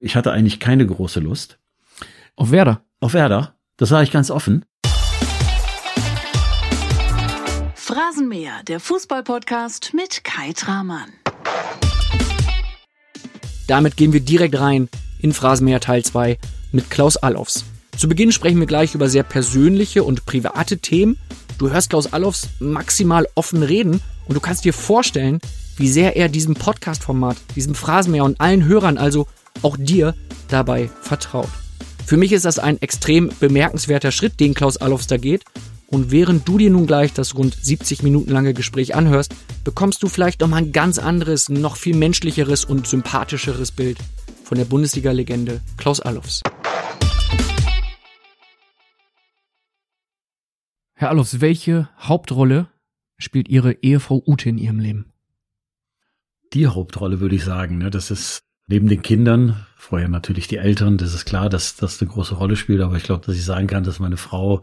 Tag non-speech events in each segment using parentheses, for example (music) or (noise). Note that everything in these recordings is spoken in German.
Ich hatte eigentlich keine große Lust. Auf Werder? Auf Werder. Das sage ich ganz offen. Phrasenmäher, der Fußballpodcast mit Kai Tramann. Damit gehen wir direkt rein in Phrasenmäher Teil 2 mit Klaus Allofs. Zu Beginn sprechen wir gleich über sehr persönliche und private Themen. Du hörst Klaus Allofs maximal offen reden und du kannst dir vorstellen, wie sehr er diesem Podcast-Format, diesem Phrasenmäher und allen Hörern, also auch dir, dabei vertraut. Für mich ist das ein extrem bemerkenswerter Schritt, den Klaus Allofs da geht. Und während du dir nun gleich das rund 70 Minuten lange Gespräch anhörst, bekommst du vielleicht nochmal ein ganz anderes, noch viel menschlicheres und sympathischeres Bild von der Bundesliga-Legende Klaus Allofs. Herr Allofs, welche Hauptrolle spielt Ihre Ehefrau Ute in Ihrem Leben? Die Hauptrolle würde ich sagen, ne, das ist neben den Kindern, vorher natürlich die Eltern, das ist klar, dass das eine große Rolle spielt, aber ich glaube, dass ich sagen kann, dass meine Frau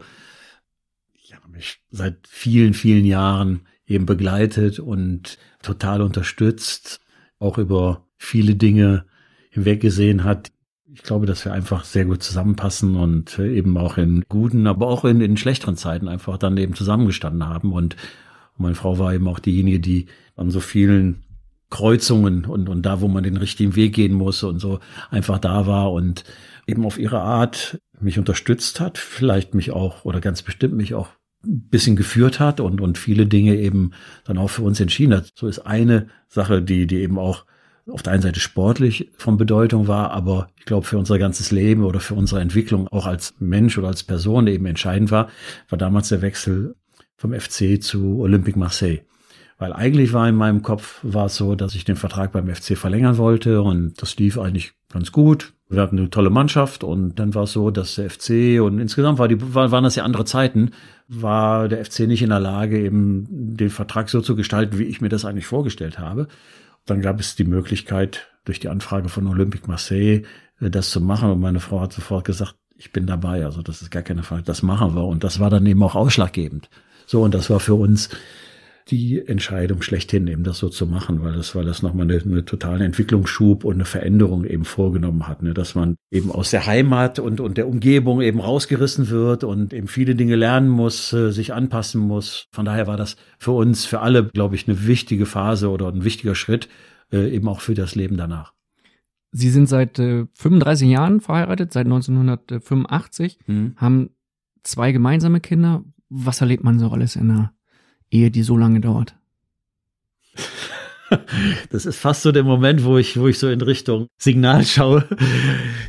ja, mich seit vielen, vielen Jahren eben begleitet und total unterstützt, auch über viele Dinge hinweggesehen hat. Ich glaube, dass wir einfach sehr gut zusammenpassen und eben auch in guten, aber auch in, in schlechteren Zeiten einfach dann eben zusammengestanden haben. Und, und meine Frau war eben auch diejenige, die an so vielen Kreuzungen und, und da, wo man den richtigen Weg gehen muss und so einfach da war und eben auf ihre Art mich unterstützt hat, vielleicht mich auch oder ganz bestimmt mich auch ein bisschen geführt hat und, und viele Dinge eben dann auch für uns entschieden hat. So ist eine Sache, die, die eben auch auf der einen Seite sportlich von Bedeutung war, aber ich glaube für unser ganzes Leben oder für unsere Entwicklung auch als Mensch oder als Person eben entscheidend war, war damals der Wechsel vom FC zu Olympique Marseille. Weil eigentlich war in meinem Kopf war es so, dass ich den Vertrag beim FC verlängern wollte und das lief eigentlich ganz gut. Wir hatten eine tolle Mannschaft und dann war es so, dass der FC und insgesamt war die, waren das ja andere Zeiten, war der FC nicht in der Lage, eben den Vertrag so zu gestalten, wie ich mir das eigentlich vorgestellt habe. Dann gab es die Möglichkeit, durch die Anfrage von Olympique Marseille äh, das zu machen und meine Frau hat sofort gesagt, ich bin dabei, also das ist gar keine Frage, das machen wir und das war dann eben auch ausschlaggebend. So und das war für uns die Entscheidung schlechthin, eben das so zu machen, weil das, weil das nochmal eine, eine totale Entwicklungsschub und eine Veränderung eben vorgenommen hat, ne? dass man eben aus der Heimat und, und der Umgebung eben rausgerissen wird und eben viele Dinge lernen muss, äh, sich anpassen muss. Von daher war das für uns, für alle, glaube ich, eine wichtige Phase oder ein wichtiger Schritt, äh, eben auch für das Leben danach. Sie sind seit äh, 35 Jahren verheiratet, seit 1985, hm. haben zwei gemeinsame Kinder. Was erlebt man so alles in einer Ehe, die so lange dauert? (laughs) Das ist fast so der Moment, wo ich, wo ich so in Richtung Signal schaue.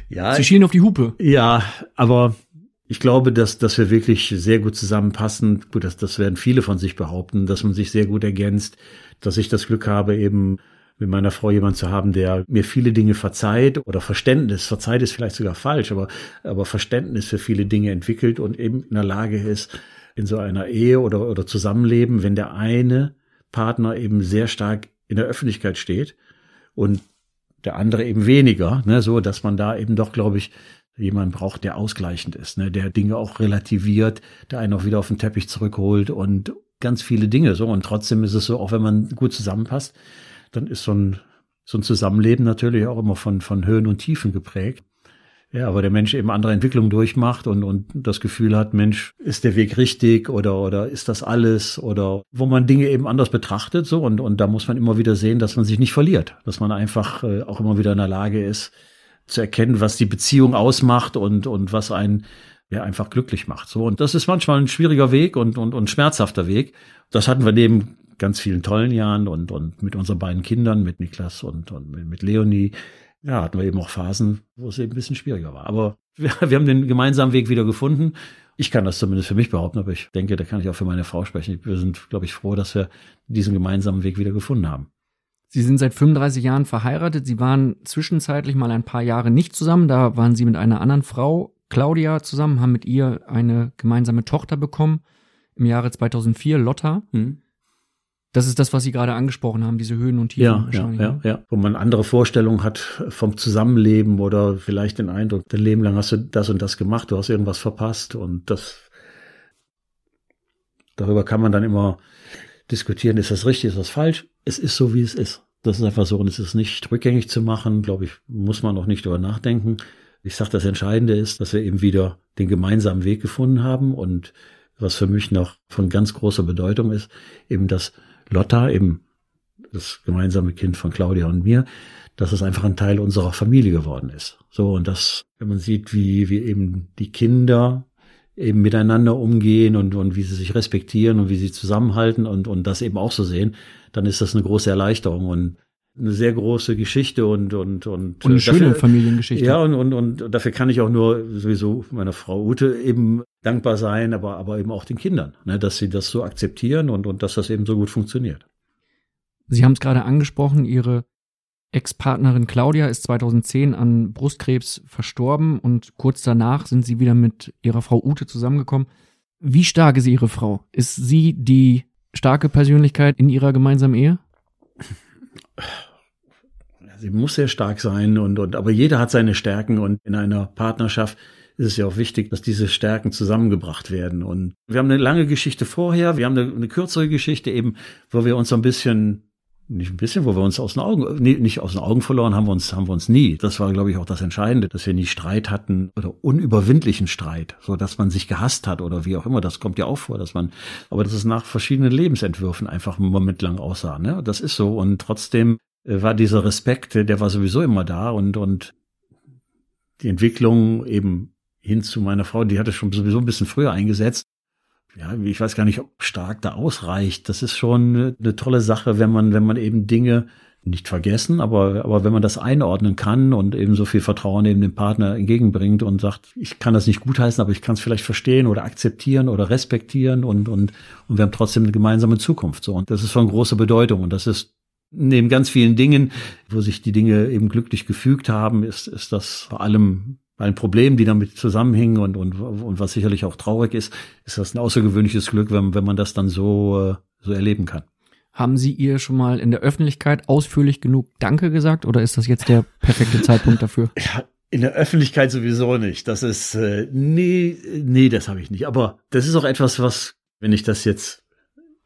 Ja. Sie schielen auf die Hupe. Ja, aber ich glaube, dass, dass wir wirklich sehr gut zusammenpassen. Gut, das, das werden viele von sich behaupten, dass man sich sehr gut ergänzt, dass ich das Glück habe, eben mit meiner Frau jemand zu haben, der mir viele Dinge verzeiht oder Verständnis, verzeiht ist vielleicht sogar falsch, aber, aber Verständnis für viele Dinge entwickelt und eben in der Lage ist, in so einer Ehe oder, oder Zusammenleben, wenn der eine Partner eben sehr stark in der Öffentlichkeit steht und der andere eben weniger, ne, so dass man da eben doch, glaube ich, jemand braucht, der ausgleichend ist, ne, der Dinge auch relativiert, der einen auch wieder auf den Teppich zurückholt und ganz viele Dinge so. Und trotzdem ist es so, auch wenn man gut zusammenpasst, dann ist so ein, so ein Zusammenleben natürlich auch immer von, von Höhen und Tiefen geprägt. Ja, aber der Mensch eben andere Entwicklungen durchmacht und, und das Gefühl hat, Mensch, ist der Weg richtig oder, oder ist das alles oder wo man Dinge eben anders betrachtet, so und, und da muss man immer wieder sehen, dass man sich nicht verliert, dass man einfach äh, auch immer wieder in der Lage ist, zu erkennen, was die Beziehung ausmacht und, und was einen ja einfach glücklich macht. So, und das ist manchmal ein schwieriger Weg und, und, und schmerzhafter Weg. Das hatten wir neben ganz vielen tollen Jahren und, und mit unseren beiden Kindern, mit Niklas und, und mit Leonie, ja, hatten wir eben auch Phasen, wo es eben ein bisschen schwieriger war. Aber wir, (laughs) wir haben den gemeinsamen Weg wieder gefunden. Ich kann das zumindest für mich behaupten, aber ich denke, da kann ich auch für meine Frau sprechen. Wir sind, glaube ich, froh, dass wir diesen gemeinsamen Weg wieder gefunden haben. Sie sind seit 35 Jahren verheiratet. Sie waren zwischenzeitlich mal ein paar Jahre nicht zusammen. Da waren Sie mit einer anderen Frau, Claudia, zusammen, haben mit ihr eine gemeinsame Tochter bekommen im Jahre 2004, Lotta. Mhm. Das ist das, was Sie gerade angesprochen haben, diese Höhen und Tiefen. Ja, ja, ja, ne? ja. Wo man andere Vorstellungen hat vom Zusammenleben oder vielleicht den Eindruck, dein Leben lang hast du das und das gemacht, du hast irgendwas verpasst und das, darüber kann man dann immer diskutieren, ist das richtig, ist das falsch? Es ist so, wie es ist. Das ist einfach so und es ist nicht rückgängig zu machen, glaube ich, muss man auch nicht darüber nachdenken. Ich sage, das Entscheidende ist, dass wir eben wieder den gemeinsamen Weg gefunden haben und was für mich noch von ganz großer Bedeutung ist, eben dass Lotta, eben das gemeinsame Kind von Claudia und mir, dass es einfach ein Teil unserer Familie geworden ist. So, und das, wenn man sieht, wie, wie eben die Kinder eben miteinander umgehen und, und wie sie sich respektieren und wie sie zusammenhalten und, und das eben auch so sehen, dann ist das eine große Erleichterung und eine sehr große Geschichte und und und, und eine schöne dafür, Familiengeschichte. Ja und, und und dafür kann ich auch nur sowieso meiner Frau Ute eben dankbar sein, aber aber eben auch den Kindern, ne, dass sie das so akzeptieren und und dass das eben so gut funktioniert. Sie haben es gerade angesprochen, Ihre Ex-Partnerin Claudia ist 2010 an Brustkrebs verstorben und kurz danach sind Sie wieder mit Ihrer Frau Ute zusammengekommen. Wie stark ist Ihre Frau? Ist sie die starke Persönlichkeit in Ihrer gemeinsamen Ehe? (laughs) Sie muss sehr stark sein und, und aber jeder hat seine Stärken und in einer Partnerschaft ist es ja auch wichtig, dass diese Stärken zusammengebracht werden. Und wir haben eine lange Geschichte vorher, wir haben eine, eine kürzere Geschichte eben, wo wir uns so ein bisschen nicht ein bisschen, wo wir uns aus den Augen, nee, nicht aus den Augen verloren haben wir uns, haben wir uns nie. Das war, glaube ich, auch das Entscheidende, dass wir nie Streit hatten oder unüberwindlichen Streit, so dass man sich gehasst hat oder wie auch immer. Das kommt ja auch vor, dass man, aber dass es nach verschiedenen Lebensentwürfen einfach einen aussah. Ne? Das ist so und trotzdem war dieser Respekt, der war sowieso immer da und und die Entwicklung eben hin zu meiner Frau, die hatte schon sowieso ein bisschen früher eingesetzt ja, ich weiß gar nicht, ob stark da ausreicht. Das ist schon eine, eine tolle Sache, wenn man, wenn man eben Dinge nicht vergessen, aber, aber wenn man das einordnen kann und eben so viel Vertrauen eben dem Partner entgegenbringt und sagt, ich kann das nicht gutheißen, aber ich kann es vielleicht verstehen oder akzeptieren oder respektieren und, und, und wir haben trotzdem eine gemeinsame Zukunft. So. Und das ist von großer Bedeutung und das ist neben ganz vielen Dingen, wo sich die Dinge eben glücklich gefügt haben, ist, ist das vor allem bei den Problemen, die damit zusammenhängen und, und, und was sicherlich auch traurig ist, ist das ein außergewöhnliches Glück, wenn, wenn man das dann so, äh, so erleben kann. Haben Sie ihr schon mal in der Öffentlichkeit ausführlich genug Danke gesagt oder ist das jetzt der perfekte Zeitpunkt dafür? (laughs) Ja, in der Öffentlichkeit sowieso nicht. Das ist, äh, nee, nee, das habe ich nicht. Aber das ist auch etwas, was, wenn ich das jetzt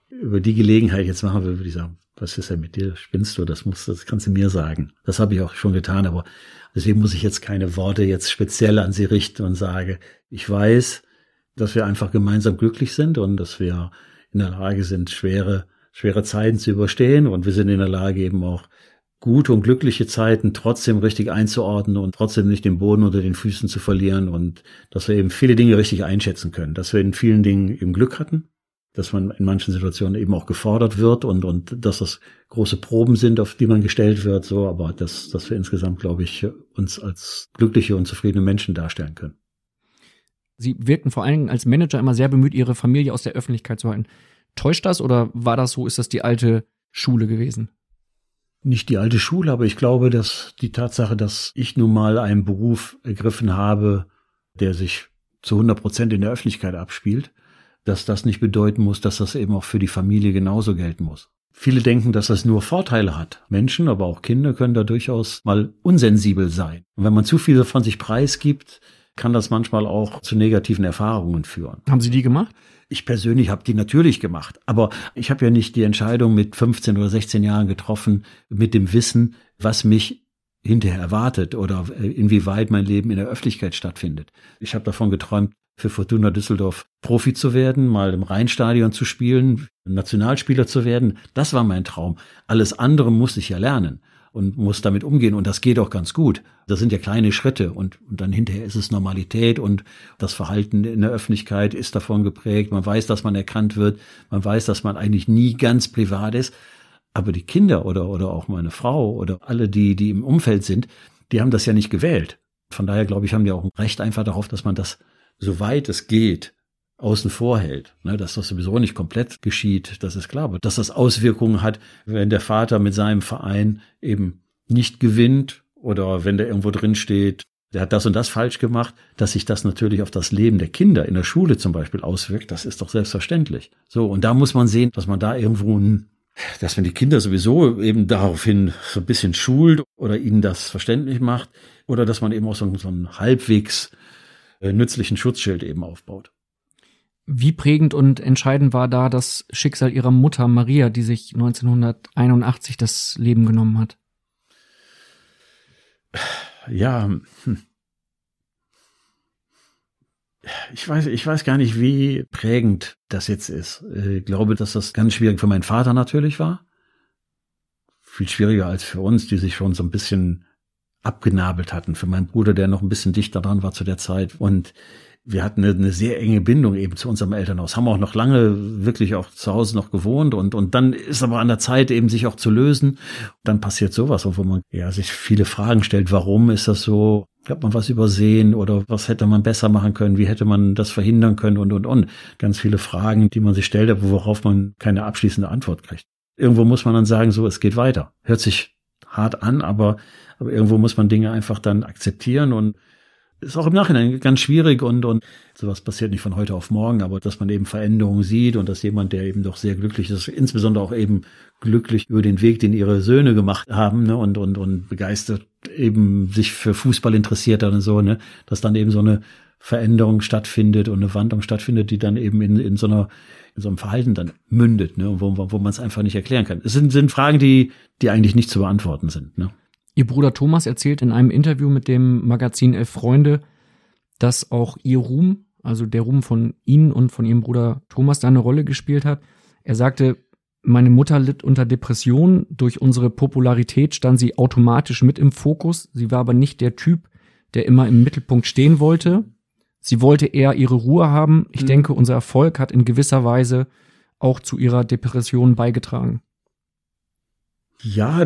über die Gelegenheit jetzt machen würde, würde ich sagen, was ist denn mit dir? Spinnst du? Das musst, das kannst du mir sagen. Das habe ich auch schon getan, aber deswegen muss ich jetzt keine Worte jetzt speziell an sie richten und sage, ich weiß, dass wir einfach gemeinsam glücklich sind und dass wir in der Lage sind, schwere, schwere Zeiten zu überstehen und wir sind in der Lage eben auch gute und glückliche Zeiten trotzdem richtig einzuordnen und trotzdem nicht den Boden unter den Füßen zu verlieren und dass wir eben viele Dinge richtig einschätzen können, dass wir in vielen Dingen eben Glück hatten dass man in manchen Situationen eben auch gefordert wird und, und dass das große Proben sind, auf die man gestellt wird, so, aber dass, dass wir insgesamt, glaube ich, uns als glückliche und zufriedene Menschen darstellen können. Sie wirkten vor allen Dingen als Manager immer sehr bemüht, Ihre Familie aus der Öffentlichkeit zu halten. Täuscht das oder war das so? Ist das die alte Schule gewesen? Nicht die alte Schule, aber ich glaube, dass die Tatsache, dass ich nun mal einen Beruf ergriffen habe, der sich zu 100 Prozent in der Öffentlichkeit abspielt, dass das nicht bedeuten muss, dass das eben auch für die Familie genauso gelten muss. Viele denken, dass das nur Vorteile hat. Menschen, aber auch Kinder können da durchaus mal unsensibel sein. Und wenn man zu viel von sich preisgibt, kann das manchmal auch zu negativen Erfahrungen führen. Haben Sie die gemacht? Ich persönlich habe die natürlich gemacht, aber ich habe ja nicht die Entscheidung mit 15 oder 16 Jahren getroffen mit dem Wissen, was mich hinterher erwartet oder inwieweit mein Leben in der Öffentlichkeit stattfindet. Ich habe davon geträumt, für Fortuna Düsseldorf Profi zu werden, mal im Rheinstadion zu spielen, Nationalspieler zu werden. Das war mein Traum. Alles andere muss ich ja lernen und muss damit umgehen und das geht auch ganz gut. Das sind ja kleine Schritte und, und dann hinterher ist es Normalität und das Verhalten in der Öffentlichkeit ist davon geprägt. Man weiß, dass man erkannt wird. Man weiß, dass man eigentlich nie ganz privat ist. Aber die Kinder oder, oder auch meine Frau oder alle, die, die im Umfeld sind, die haben das ja nicht gewählt. Von daher glaube ich, haben die auch ein Recht einfach darauf, dass man das soweit es geht, außen vor hält. Ne, dass das sowieso nicht komplett geschieht, das ist klar. Aber dass das Auswirkungen hat, wenn der Vater mit seinem Verein eben nicht gewinnt oder wenn der irgendwo drin steht, der hat das und das falsch gemacht, dass sich das natürlich auf das Leben der Kinder in der Schule zum Beispiel auswirkt, das ist doch selbstverständlich. So, und da muss man sehen, dass man da irgendwo ein dass man die Kinder sowieso eben daraufhin so ein bisschen schult oder ihnen das verständlich macht oder dass man eben auch so, so ein halbwegs nützlichen Schutzschild eben aufbaut. Wie prägend und entscheidend war da das Schicksal ihrer Mutter Maria, die sich 1981 das Leben genommen hat? Ja, hm. ich weiß, ich weiß gar nicht, wie prägend das jetzt ist. Ich glaube, dass das ganz schwierig für meinen Vater natürlich war. Viel schwieriger als für uns, die sich schon so ein bisschen abgenabelt hatten. Für meinen Bruder, der noch ein bisschen dichter dran war zu der Zeit. Und wir hatten eine, eine, sehr enge Bindung eben zu unserem Elternhaus, haben auch noch lange wirklich auch zu Hause noch gewohnt und, und dann ist aber an der Zeit eben sich auch zu lösen. Dann passiert sowas, wo man ja sich viele Fragen stellt, warum ist das so? Hat man was übersehen oder was hätte man besser machen können? Wie hätte man das verhindern können und, und, und. Ganz viele Fragen, die man sich stellt, aber worauf man keine abschließende Antwort kriegt. Irgendwo muss man dann sagen, so, es geht weiter. Hört sich hart an, aber, aber irgendwo muss man Dinge einfach dann akzeptieren und ist auch im Nachhinein ganz schwierig und, und sowas passiert nicht von heute auf morgen, aber dass man eben Veränderungen sieht und dass jemand, der eben doch sehr glücklich ist, insbesondere auch eben glücklich über den Weg, den ihre Söhne gemacht haben, ne, und, und, und begeistert eben sich für Fußball interessiert hat und so, ne, dass dann eben so eine Veränderung stattfindet und eine Wandlung stattfindet, die dann eben in, in so einer, in so einem Verhalten dann mündet, ne, wo, wo man es einfach nicht erklären kann. Es sind, sind Fragen, die, die eigentlich nicht zu beantworten sind, ne. Ihr Bruder Thomas erzählt in einem Interview mit dem Magazin Elf Freunde, dass auch ihr Ruhm, also der Ruhm von Ihnen und von Ihrem Bruder Thomas, da eine Rolle gespielt hat. Er sagte, meine Mutter litt unter Depressionen. Durch unsere Popularität stand sie automatisch mit im Fokus. Sie war aber nicht der Typ, der immer im Mittelpunkt stehen wollte. Sie wollte eher ihre Ruhe haben. Ich mhm. denke, unser Erfolg hat in gewisser Weise auch zu ihrer Depression beigetragen. Ja,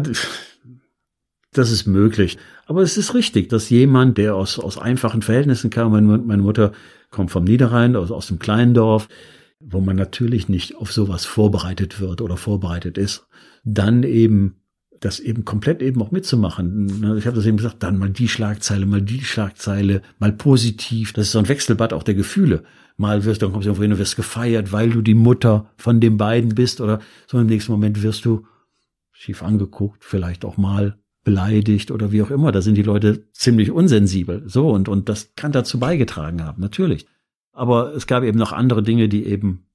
das ist möglich. Aber es ist richtig, dass jemand, der aus, aus einfachen Verhältnissen kam, meine, meine Mutter kommt vom Niederrhein, aus, aus dem kleinen Dorf, wo man natürlich nicht auf sowas vorbereitet wird oder vorbereitet ist, dann eben das eben komplett eben auch mitzumachen. Ne, ich habe das eben gesagt, dann mal die Schlagzeile, mal die Schlagzeile, mal positiv. Das ist so ein Wechselbad auch der Gefühle. Mal wirst du, dann kommst du irgendwo hin und wirst gefeiert, weil du die Mutter von den beiden bist oder so im nächsten Moment wirst du schief angeguckt, vielleicht auch mal beleidigt oder wie auch immer. Da sind die Leute ziemlich unsensibel. So, und, und das kann dazu beigetragen haben, natürlich. Aber es gab eben noch andere Dinge, die eben,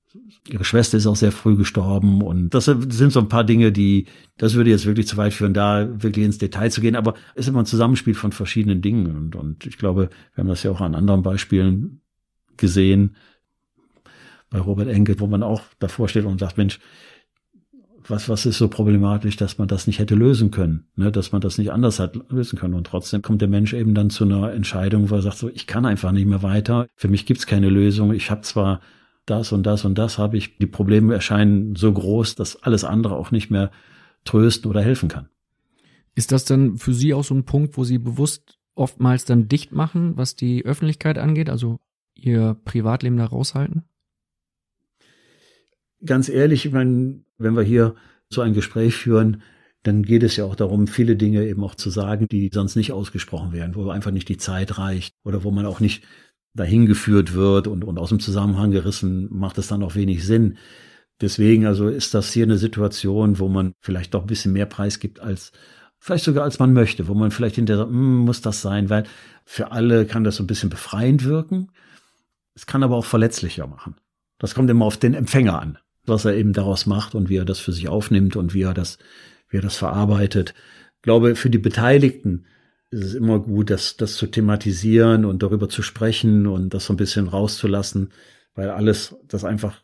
ihre Schwester ist auch sehr früh gestorben und das sind so ein paar Dinge, die, das würde jetzt wirklich zu weit führen, da wirklich ins Detail zu gehen, aber es ist immer ein Zusammenspiel von verschiedenen Dingen und, und ich glaube, wir haben das ja auch an anderen Beispielen gesehen, bei Robert Enke, wo man auch davor steht und sagt, Mensch, was, was ist so problematisch, dass man das nicht hätte lösen können, ne, dass man das nicht anders hat lösen können. Und trotzdem kommt der Mensch eben dann zu einer Entscheidung, wo er sagt, so, ich kann einfach nicht mehr weiter, für mich gibt's keine Lösung, ich habe zwar das und das und das habe ich, die Probleme erscheinen so groß, dass alles andere auch nicht mehr trösten oder helfen kann. Ist das dann für Sie auch so ein Punkt, wo Sie bewusst oftmals dann dicht machen, was die Öffentlichkeit angeht, also Ihr Privatleben da raushalten? Ganz ehrlich, ich meine, wenn wir hier so ein Gespräch führen, dann geht es ja auch darum, viele Dinge eben auch zu sagen, die sonst nicht ausgesprochen werden, wo einfach nicht die Zeit reicht oder wo man auch nicht dahin geführt wird und, und aus dem Zusammenhang gerissen, macht es dann auch wenig Sinn. Deswegen also ist das hier eine Situation, wo man vielleicht doch ein bisschen mehr Preis gibt als vielleicht sogar als man möchte, wo man vielleicht hinterher sagt, hm, muss das sein, weil für alle kann das so ein bisschen befreiend wirken. Es kann aber auch verletzlicher machen. Das kommt immer auf den Empfänger an was er eben daraus macht und wie er das für sich aufnimmt und wie er das, wie er das verarbeitet. Ich glaube, für die Beteiligten ist es immer gut, das, das zu thematisieren und darüber zu sprechen und das so ein bisschen rauszulassen, weil alles, das einfach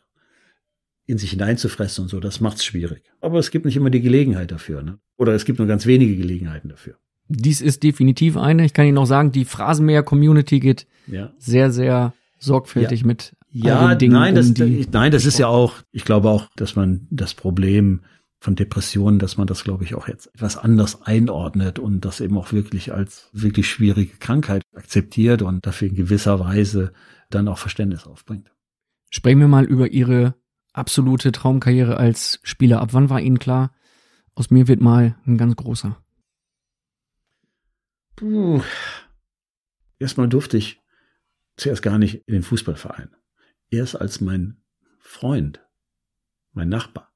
in sich hineinzufressen und so, das macht's schwierig. Aber es gibt nicht immer die Gelegenheit dafür, ne? Oder es gibt nur ganz wenige Gelegenheiten dafür. Dies ist definitiv eine. Ich kann Ihnen noch sagen, die Phrasenmäher-Community geht ja. sehr, sehr sorgfältig ja. mit ja, Dingen, nein, das, um nein, das ist ja auch, ich glaube auch, dass man das Problem von Depressionen, dass man das, glaube ich, auch jetzt etwas anders einordnet und das eben auch wirklich als wirklich schwierige Krankheit akzeptiert und dafür in gewisser Weise dann auch Verständnis aufbringt. Sprechen wir mal über Ihre absolute Traumkarriere als Spieler. Ab wann war Ihnen klar, aus mir wird mal ein ganz großer? Puh. Erstmal durfte ich zuerst gar nicht in den Fußballverein erst als mein Freund, mein Nachbar,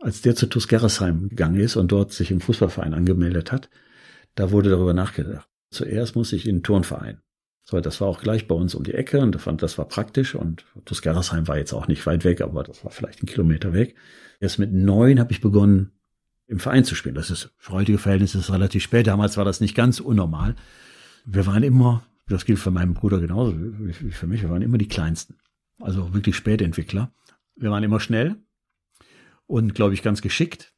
als der zu TuS Gerresheim gegangen ist und dort sich im Fußballverein angemeldet hat, da wurde darüber nachgedacht. Zuerst muss ich in den Turnverein. So, das war auch gleich bei uns um die Ecke und fand, das war praktisch und Tuskeresheim war jetzt auch nicht weit weg, aber das war vielleicht ein Kilometer weg. Erst mit neun habe ich begonnen, im Verein zu spielen. Das ist für heutige Verhältnisse relativ spät. Damals war das nicht ganz unnormal. Wir waren immer, das gilt für meinen Bruder genauso wie für mich, wir waren immer die Kleinsten. Also wirklich Spätentwickler. Wir waren immer schnell und, glaube ich, ganz geschickt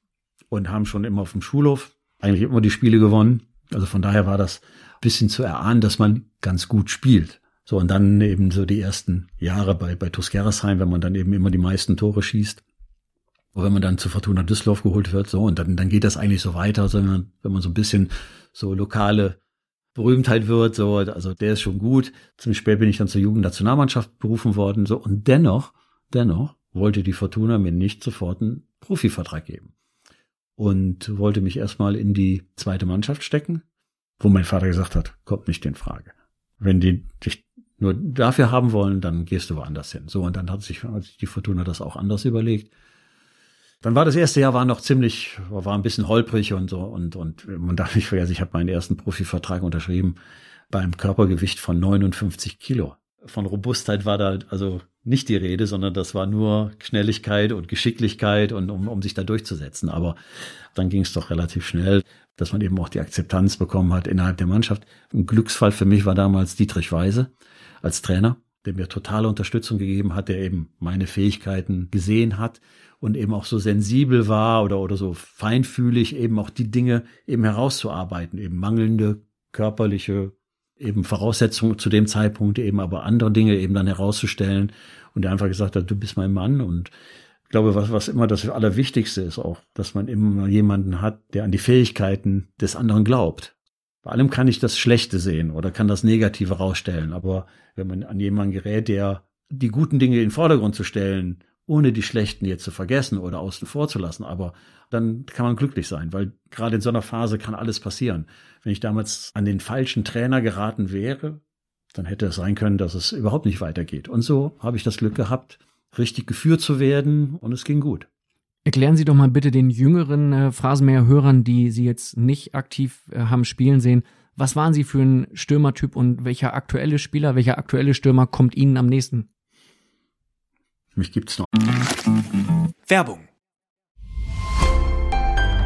und haben schon immer auf dem Schulhof eigentlich immer die Spiele gewonnen. Also von daher war das bisschen zu erahnen, dass man ganz gut spielt. So, und dann eben so die ersten Jahre bei, bei Tuskeresheim, wenn man dann eben immer die meisten Tore schießt. Und wenn man dann zu Fortuna Düsseldorf geholt wird, so, und dann, dann geht das eigentlich so weiter, also wenn man, wenn man so ein bisschen so lokale Berühmtheit wird, so, also der ist schon gut. Ziemlich spät bin ich dann zur Jugendnationalmannschaft berufen worden, so, und dennoch, dennoch wollte die Fortuna mir nicht sofort einen Profivertrag geben. Und wollte mich erstmal in die zweite Mannschaft stecken, wo mein Vater gesagt hat, kommt nicht in Frage. Wenn die dich nur dafür haben wollen, dann gehst du woanders hin. So, und dann hat sich, die Fortuna das auch anders überlegt. Dann war das erste Jahr war noch ziemlich, war ein bisschen holprig und so und und man darf nicht vergessen, ich habe meinen ersten Profivertrag unterschrieben beim Körpergewicht von 59 Kilo. Von Robustheit war da also nicht die Rede, sondern das war nur Schnelligkeit und Geschicklichkeit und um, um sich da durchzusetzen. Aber dann ging es doch relativ schnell dass man eben auch die Akzeptanz bekommen hat innerhalb der Mannschaft. Ein Glücksfall für mich war damals Dietrich Weise als Trainer, der mir totale Unterstützung gegeben hat, der eben meine Fähigkeiten gesehen hat und eben auch so sensibel war oder, oder so feinfühlig, eben auch die Dinge eben herauszuarbeiten, eben mangelnde körperliche eben Voraussetzungen zu dem Zeitpunkt eben aber andere Dinge eben dann herauszustellen und der einfach gesagt hat, du bist mein Mann und ich glaube, was, was immer das Allerwichtigste ist auch, dass man immer jemanden hat, der an die Fähigkeiten des anderen glaubt. Bei allem kann ich das Schlechte sehen oder kann das Negative rausstellen. Aber wenn man an jemanden gerät, der die guten Dinge in den Vordergrund zu stellen, ohne die schlechten jetzt zu vergessen oder außen vor zu lassen, aber dann kann man glücklich sein, weil gerade in so einer Phase kann alles passieren. Wenn ich damals an den falschen Trainer geraten wäre, dann hätte es sein können, dass es überhaupt nicht weitergeht. Und so habe ich das Glück gehabt, richtig geführt zu werden und es ging gut. Erklären Sie doch mal bitte den jüngeren äh, Phrasenmäher-Hörern, die Sie jetzt nicht aktiv äh, haben spielen sehen, was waren Sie für ein Stürmertyp und welcher aktuelle Spieler, welcher aktuelle Stürmer kommt Ihnen am nächsten? Mich gibt's noch. Werbung.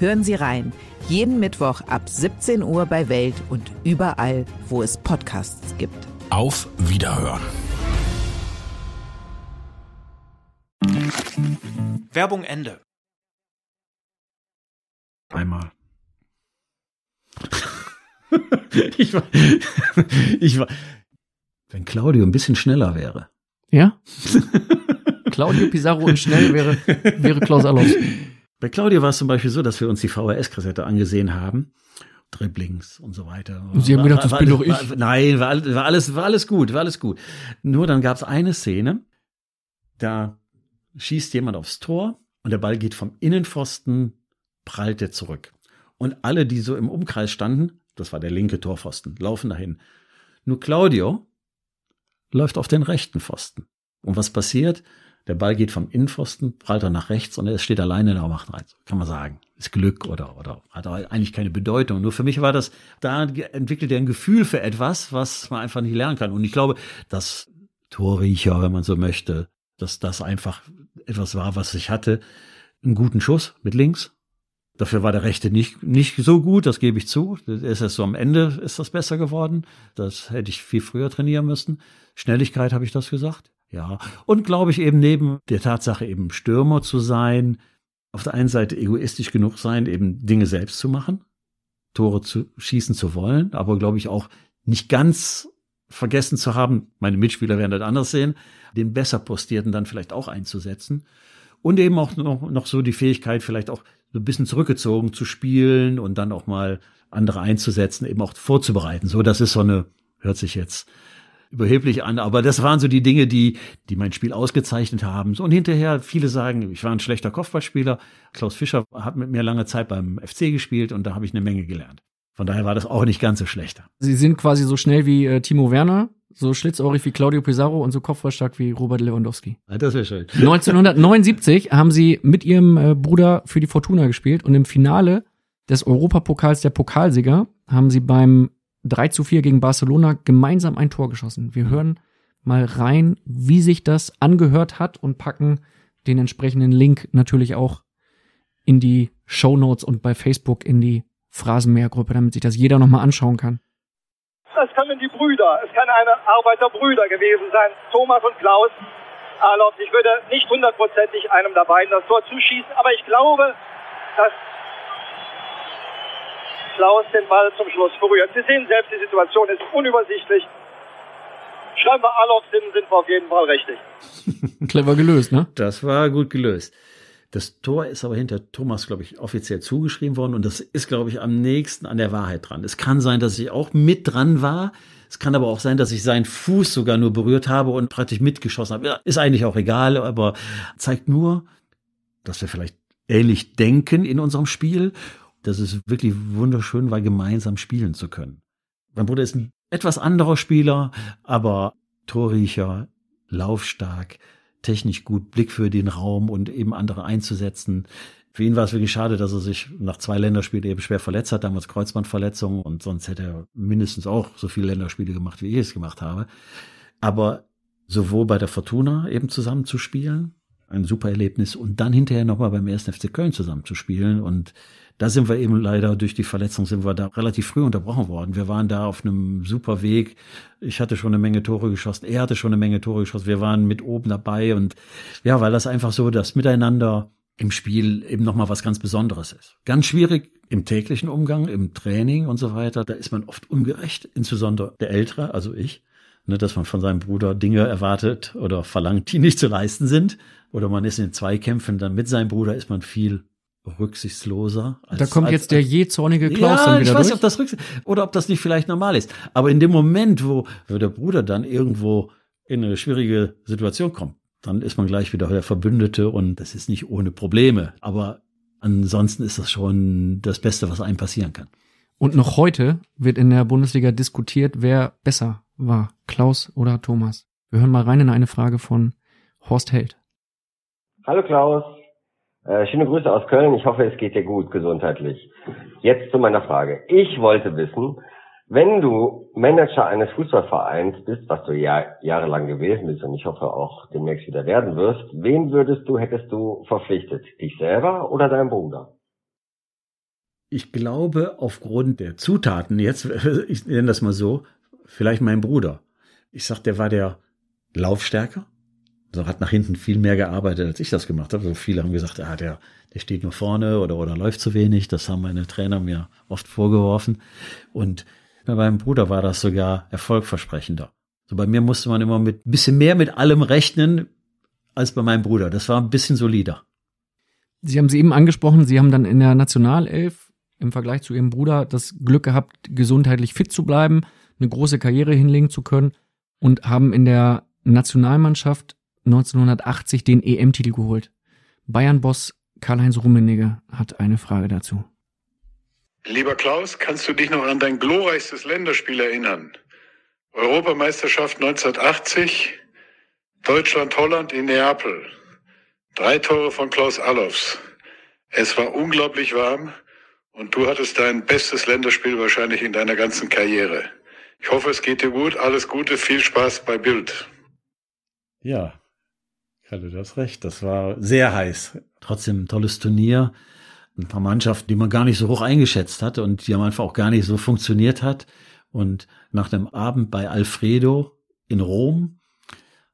Hören Sie rein. Jeden Mittwoch ab 17 Uhr bei Welt und überall, wo es Podcasts gibt. Auf Wiederhören. Werbung Ende. Einmal. (laughs) ich war, ich war, wenn Claudio ein bisschen schneller wäre. Ja? (laughs) Claudio Pizarro und schnell wäre, wäre Klaus Allofs. Bei Claudio war es zum Beispiel so, dass wir uns die VHS-Kassette angesehen haben. Dribblings und so weiter. Und Sie haben gedacht, das bin doch ich. War, nein, war, war, alles, war alles gut, war alles gut. Nur dann gab es eine Szene, da schießt jemand aufs Tor und der Ball geht vom Innenpfosten, prallt er zurück. Und alle, die so im Umkreis standen, das war der linke Torpfosten, laufen dahin. Nur Claudio läuft auf den rechten Pfosten. Und was passiert? Der Ball geht vom Innenpfosten, prallt er nach rechts und er steht alleine da und macht rein. Kann man sagen. Ist Glück oder, oder hat eigentlich keine Bedeutung. Nur für mich war das, da entwickelt er ein Gefühl für etwas, was man einfach nicht lernen kann. Und ich glaube, dass Torriecher, wenn man so möchte, dass das einfach etwas war, was ich hatte. Einen guten Schuss mit links. Dafür war der rechte nicht, nicht so gut, das gebe ich zu. ist erst so am Ende ist das besser geworden. Das hätte ich viel früher trainieren müssen. Schnelligkeit habe ich das gesagt. Ja. Und glaube ich eben neben der Tatsache eben Stürmer zu sein, auf der einen Seite egoistisch genug sein, eben Dinge selbst zu machen, Tore zu schießen zu wollen, aber glaube ich auch nicht ganz vergessen zu haben, meine Mitspieler werden das anders sehen, den besser postierten dann vielleicht auch einzusetzen. Und eben auch noch, noch so die Fähigkeit, vielleicht auch so ein bisschen zurückgezogen zu spielen und dann auch mal andere einzusetzen, eben auch vorzubereiten. So, das ist so eine, hört sich jetzt überheblich an, aber das waren so die Dinge, die, die mein Spiel ausgezeichnet haben. So, und hinterher, viele sagen, ich war ein schlechter Kopfballspieler. Klaus Fischer hat mit mir lange Zeit beim FC gespielt und da habe ich eine Menge gelernt. Von daher war das auch nicht ganz so schlecht. Sie sind quasi so schnell wie äh, Timo Werner, so schlitzohrig wie Claudio Pizarro und so kopfballstark wie Robert Lewandowski. Das wäre schön. 1979 haben sie mit ihrem äh, Bruder für die Fortuna gespielt und im Finale des Europapokals der Pokalsieger haben sie beim 3 zu 4 gegen Barcelona gemeinsam ein Tor geschossen. Wir hören mal rein, wie sich das angehört hat und packen den entsprechenden Link natürlich auch in die Show Notes und bei Facebook in die Phrasenmähergruppe, damit sich das jeder nochmal anschauen kann. Es können die Brüder, es kann eine Arbeiterbrüder gewesen sein, Thomas und Klaus. Alof, ich würde nicht hundertprozentig einem der beiden das Tor zuschießen, aber ich glaube, dass Klaus den Ball zum Schluss berührt. Sie sehen selbst, die Situation ist unübersichtlich. Schreiben wir Alof sind, sind wir auf jeden Fall richtig. (laughs) Clever gelöst, ne? Das war gut gelöst. Das Tor ist aber hinter Thomas, glaube ich, offiziell zugeschrieben worden und das ist, glaube ich, am nächsten an der Wahrheit dran. Es kann sein, dass ich auch mit dran war. Es kann aber auch sein, dass ich seinen Fuß sogar nur berührt habe und praktisch mitgeschossen habe. Ist eigentlich auch egal, aber zeigt nur, dass wir vielleicht ähnlich denken in unserem Spiel. Das ist wirklich wunderschön war, gemeinsam spielen zu können. Mein Bruder ist ein etwas anderer Spieler, aber Torriecher, laufstark, technisch gut, Blick für den Raum und eben andere einzusetzen. Für ihn war es wirklich schade, dass er sich nach zwei Länderspielen eben schwer verletzt hat, damals Kreuzbandverletzung und sonst hätte er mindestens auch so viele Länderspiele gemacht, wie ich es gemacht habe. Aber sowohl bei der Fortuna eben zusammen zu spielen, ein super Erlebnis und dann hinterher nochmal beim 1. FC Köln zusammen zu spielen und da sind wir eben leider durch die Verletzung sind wir da relativ früh unterbrochen worden. Wir waren da auf einem super Weg. Ich hatte schon eine Menge Tore geschossen. Er hatte schon eine Menge Tore geschossen. Wir waren mit oben dabei und ja, weil das einfach so das Miteinander im Spiel eben nochmal was ganz Besonderes ist. Ganz schwierig im täglichen Umgang, im Training und so weiter. Da ist man oft ungerecht, insbesondere der Ältere, also ich, ne, dass man von seinem Bruder Dinge erwartet oder verlangt, die nicht zu leisten sind. Oder man ist in Zweikämpfen, dann mit seinem Bruder ist man viel rücksichtsloser. Als, da kommt als, jetzt der je zornige Klaus ja, dann wieder ich weiß durch. nicht, ob das rücksicht oder ob das nicht vielleicht normal ist. Aber in dem Moment, wo, wo der Bruder dann irgendwo in eine schwierige Situation kommt, dann ist man gleich wieder der Verbündete und das ist nicht ohne Probleme. Aber ansonsten ist das schon das Beste, was einem passieren kann. Und noch heute wird in der Bundesliga diskutiert, wer besser war, Klaus oder Thomas. Wir hören mal rein in eine Frage von Horst Held. Hallo Klaus, äh, schöne Grüße aus Köln. Ich hoffe, es geht dir gut gesundheitlich. Jetzt zu meiner Frage. Ich wollte wissen, wenn du Manager eines Fußballvereins bist, was du ja jahrelang gewesen bist und ich hoffe auch demnächst wieder werden wirst, wen würdest du, hättest du verpflichtet? Dich selber oder deinen Bruder? Ich glaube, aufgrund der Zutaten, jetzt, (laughs) ich nenne das mal so, vielleicht mein Bruder. Ich sag, der war der Laufstärker, also hat nach hinten viel mehr gearbeitet, als ich das gemacht habe. So viele haben gesagt, ah, der, der steht nur vorne oder, oder läuft zu wenig. Das haben meine Trainer mir oft vorgeworfen. Und bei meinem Bruder war das sogar erfolgversprechender. So bei mir musste man immer mit bisschen mehr mit allem rechnen als bei meinem Bruder. Das war ein bisschen solider. Sie haben sie eben angesprochen, Sie haben dann in der Nationalelf im Vergleich zu Ihrem Bruder das Glück gehabt, gesundheitlich fit zu bleiben, eine große Karriere hinlegen zu können und haben in der Nationalmannschaft 1980 den EM-Titel geholt. Bayern-Boss Karl-Heinz Rummenigge hat eine Frage dazu. Lieber Klaus, kannst du dich noch an dein glorreichstes Länderspiel erinnern? Europameisterschaft 1980, Deutschland-Holland in Neapel. Drei Tore von Klaus Allofs. Es war unglaublich warm und du hattest dein bestes Länderspiel wahrscheinlich in deiner ganzen Karriere. Ich hoffe, es geht dir gut. Alles Gute, viel Spaß bei Bild. Ja, Du hast recht. Das war sehr heiß. Trotzdem ein tolles Turnier. Ein paar Mannschaften, die man gar nicht so hoch eingeschätzt hat und die am Anfang auch gar nicht so funktioniert hat. Und nach dem Abend bei Alfredo in Rom.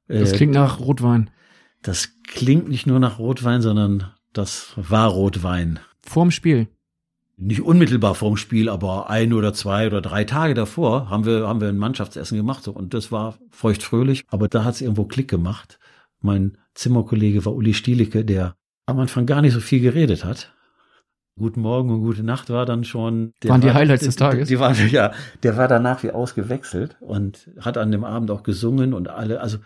Das äh, klingt nach Rotwein. Das klingt nicht nur nach Rotwein, sondern das war Rotwein. Vorm Spiel. Nicht unmittelbar vorm Spiel, aber ein oder zwei oder drei Tage davor haben wir, haben wir ein Mannschaftsessen gemacht. So, und das war feuchtfröhlich, aber da hat es irgendwo Klick gemacht. Mein Zimmerkollege war Uli Stielicke, der am Anfang gar nicht so viel geredet hat. Guten Morgen und gute Nacht war dann schon. Waren die Highlights des Tages? Die, die waren, ja, der war danach wie ausgewechselt und hat an dem Abend auch gesungen und alle, also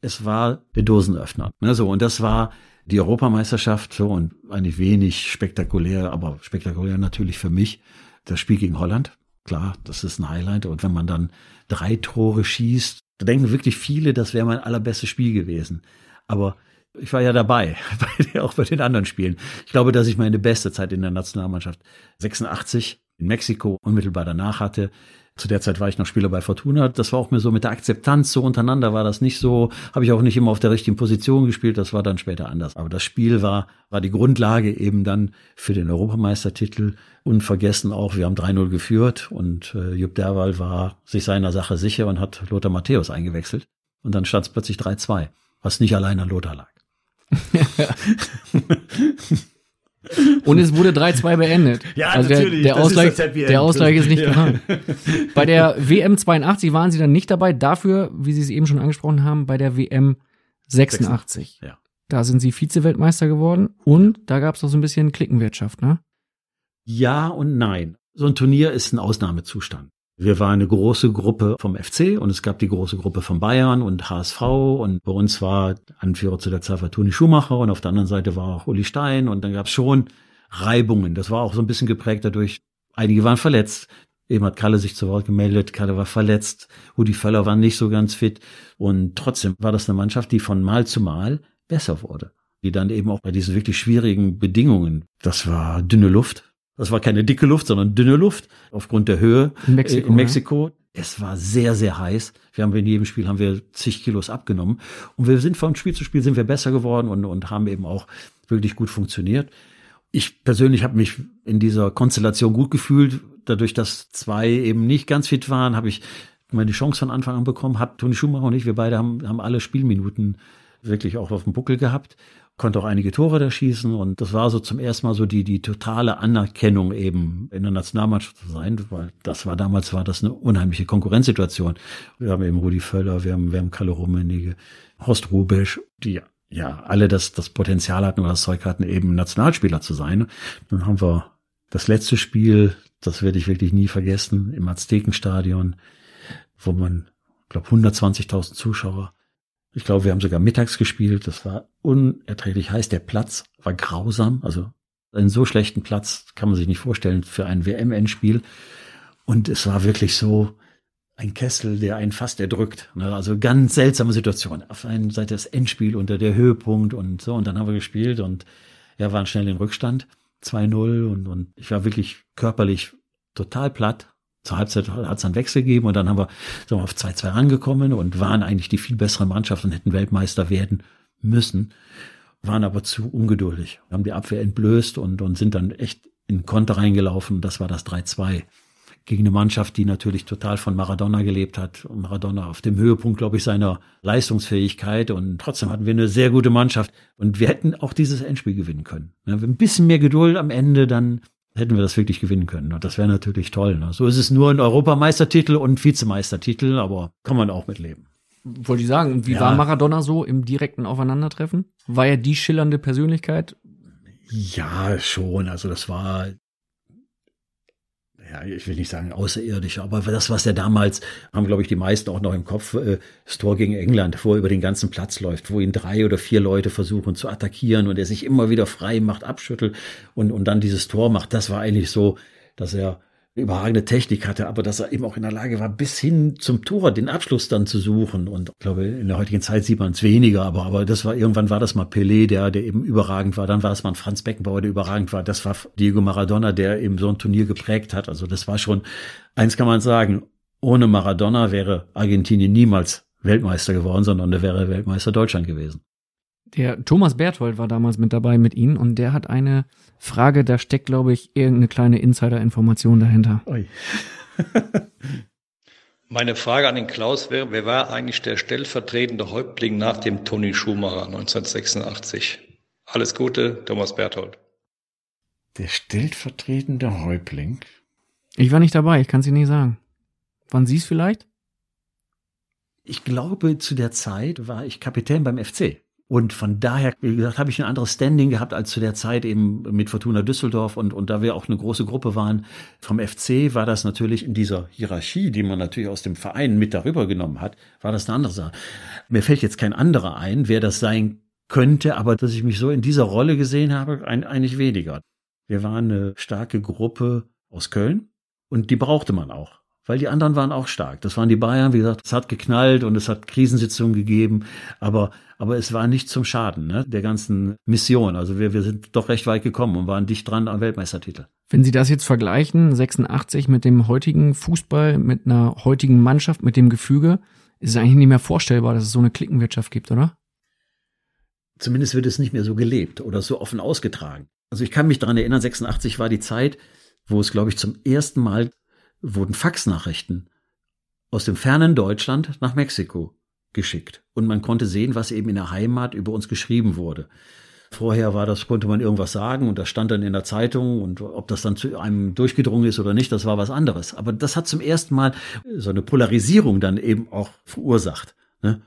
es war der Dosenöffner. Ne, so, und das war die Europameisterschaft so und eigentlich wenig spektakulär, aber spektakulär natürlich für mich. Das Spiel gegen Holland. Klar, das ist ein Highlight. Und wenn man dann drei Tore schießt, da denken wirklich viele, das wäre mein allerbestes Spiel gewesen. Aber ich war ja dabei, (laughs) auch bei den anderen Spielen. Ich glaube, dass ich meine beste Zeit in der Nationalmannschaft 86 in Mexiko unmittelbar danach hatte. Zu der Zeit war ich noch Spieler bei Fortuna. Das war auch mir so mit der Akzeptanz so untereinander war das nicht so. Habe ich auch nicht immer auf der richtigen Position gespielt. Das war dann später anders. Aber das Spiel war, war die Grundlage eben dann für den Europameistertitel. Unvergessen auch, wir haben 3-0 geführt und äh, Jupp Derwal war sich seiner Sache sicher und hat Lothar Matthäus eingewechselt. Und dann stand es plötzlich 3-2, was nicht allein an Lothar lag. (laughs) Und es wurde 3-2 beendet. (laughs) Ja, also der, natürlich. Der Das Ausgleich, ist der Ausgleich ist nicht Ja. gefallen. (laughs) Bei der WM 82 waren sie dann nicht dabei. Dafür, wie Sie es eben schon angesprochen haben, bei der WM 86. Ja. Da sind sie Vize-Weltmeister geworden und da gab es noch so ein bisschen Klickenwirtschaft, ne? Ja und nein. So ein Turnier ist ein Ausnahmezustand. Wir waren eine große Gruppe vom FC und es gab die große Gruppe von Bayern und HSV und bei uns war Anführer zu der Zeit war Toni Schumacher und auf der anderen Seite war auch Uli Stein und dann gab es schon Reibungen. Das war auch so ein bisschen geprägt dadurch, einige waren verletzt. Eben hat Kalle sich zu Wort gemeldet, Kalle war verletzt, Rudi Völler war nicht so ganz fit und trotzdem war das eine Mannschaft, die von Mal zu Mal besser wurde. Die dann eben auch bei diesen wirklich schwierigen Bedingungen, das war dünne Luft, das war keine dicke Luft, sondern dünne Luft aufgrund der Höhe In Mexiko, äh, in Mexiko. Es war sehr, sehr heiß. Wir haben in jedem Spiel haben wir zig Kilos abgenommen. Und wir sind von Spiel zu Spiel sind wir besser geworden und, und haben eben auch wirklich gut funktioniert. Ich persönlich habe mich in dieser Konstellation gut gefühlt. Dadurch, dass zwei eben nicht ganz fit waren, habe ich meine Chance von Anfang an bekommen. Hab Toni Schumacher und ich, wir beide haben, haben alle Spielminuten wirklich auch auf dem Buckel gehabt konnte auch einige Tore da schießen und das war so zum ersten Mal so die die totale Anerkennung eben in der Nationalmannschaft zu sein, weil das war damals war das eine unheimliche Konkurrenzsituation. Wir haben eben Rudi Völler, wir haben wir haben Kalle Rummenigge, Horst Rubesch, die ja alle das das Potenzial hatten oder das Zeug hatten eben Nationalspieler zu sein. Dann haben wir das letzte Spiel, das werde ich wirklich nie vergessen, im Aztekenstadion, wo man glaube 120.000 Zuschauer ich glaube, wir haben sogar mittags gespielt. Das war unerträglich heiß. Der Platz war grausam. Also einen so schlechten Platz kann man sich nicht vorstellen für ein WM-Endspiel. Und es war wirklich so ein Kessel, der einen fast erdrückt. Ne? Also ganz seltsame Situation. Auf einen Seite das Endspiel unter der Höhepunkt und so. Und dann haben wir gespielt und ja, waren schnell in Rückstand. 2-0 und, und ich war wirklich körperlich total platt zur Halbzeit hat es einen Wechsel gegeben und dann haben wir, sind wir auf 2-2 angekommen und waren eigentlich die viel bessere Mannschaft und hätten Weltmeister werden müssen, waren aber zu ungeduldig, haben die Abwehr entblößt und, und sind dann echt in Konter reingelaufen. Das war das 3-2 gegen eine Mannschaft, die natürlich total von Maradona gelebt hat. Und Maradona auf dem Höhepunkt, glaube ich, seiner Leistungsfähigkeit. Und trotzdem hatten wir eine sehr gute Mannschaft. Und wir hätten auch dieses Endspiel gewinnen können. Wenn wir ein bisschen mehr Geduld am Ende, dann hätten wir das wirklich gewinnen können. Und das wäre natürlich toll. Ne? So ist es nur ein Europameistertitel und ein Vizemeistertitel, aber kann man auch mitleben. Wollte ich sagen. Und wie Ja. war Maradona so im direkten Aufeinandertreffen? War er die schillernde Persönlichkeit? Ja, schon. Also das war, ja, ich will nicht sagen außerirdisch, aber das, was er damals, haben glaube ich die meisten auch noch im Kopf, äh, das Tor gegen England, wo er über den ganzen Platz läuft, wo ihn drei oder vier Leute versuchen zu attackieren und er sich immer wieder frei macht, abschüttelt und, und dann dieses Tor macht. Das war eigentlich so, dass er überragende Technik hatte, aber dass er eben auch in der Lage war, bis hin zum Tor den Abschluss dann zu suchen. Und ich glaube, in der heutigen Zeit sieht man es weniger, aber, aber das war, irgendwann war das mal Pelé, der, der eben überragend war. Dann war es mal Franz Beckenbauer, der überragend war. Das war Diego Maradona, der eben so ein Turnier geprägt hat. Also das war schon, eins kann man sagen, ohne Maradona wäre Argentinien niemals Weltmeister geworden, sondern der wäre Weltmeister Deutschland gewesen. Der Thomas Berthold war damals mit dabei mit Ihnen und der hat eine Frage, da steckt, glaube ich, irgendeine kleine Insider-Information dahinter. Ui. (laughs) Meine Frage an den Klaus wäre, wer war eigentlich der stellvertretende Häuptling nach dem Toni Schumacher 1986? Alles Gute, Thomas Berthold. Der stellvertretende Häuptling. Ich war nicht dabei, ich kann es Ihnen nicht sagen. Waren Sie es vielleicht? Ich glaube, zu der Zeit war ich Kapitän beim FC. Und von daher, wie gesagt, habe ich ein anderes Standing gehabt als zu der Zeit eben mit Fortuna Düsseldorf. Und, und da wir auch eine große Gruppe waren vom FC, war das natürlich in dieser Hierarchie, die man natürlich aus dem Verein mit darüber genommen hat, war das eine andere Sache. Mir fällt jetzt kein anderer ein, wer das sein könnte, aber dass ich mich so in dieser Rolle gesehen habe, ein, eigentlich weniger. Wir waren eine starke Gruppe aus Köln und die brauchte man auch weil die anderen waren auch stark. Das waren die Bayern, wie gesagt, es hat geknallt und es hat Krisensitzungen gegeben, aber, aber es war nicht zum Schaden ne, der ganzen Mission. Also wir, wir sind doch recht weit gekommen und waren dicht dran am Weltmeistertitel. Wenn Sie das jetzt vergleichen, 86 mit dem heutigen Fußball, mit einer heutigen Mannschaft, mit dem Gefüge, ist es eigentlich nicht mehr vorstellbar, dass es so eine Klickenwirtschaft gibt, oder? Zumindest wird es nicht mehr so gelebt oder so offen ausgetragen. Also ich kann mich daran erinnern, 86 war die Zeit, wo es, glaube ich, zum ersten Mal wurden Faxnachrichten aus dem fernen Deutschland nach Mexiko geschickt. Und man konnte sehen, was eben in der Heimat über uns geschrieben wurde. Vorher war das, konnte man irgendwas sagen und das stand dann in der Zeitung und ob das dann zu einem durchgedrungen ist oder nicht, das war was anderes. Aber das hat zum ersten Mal so eine Polarisierung dann eben auch verursacht. Ne?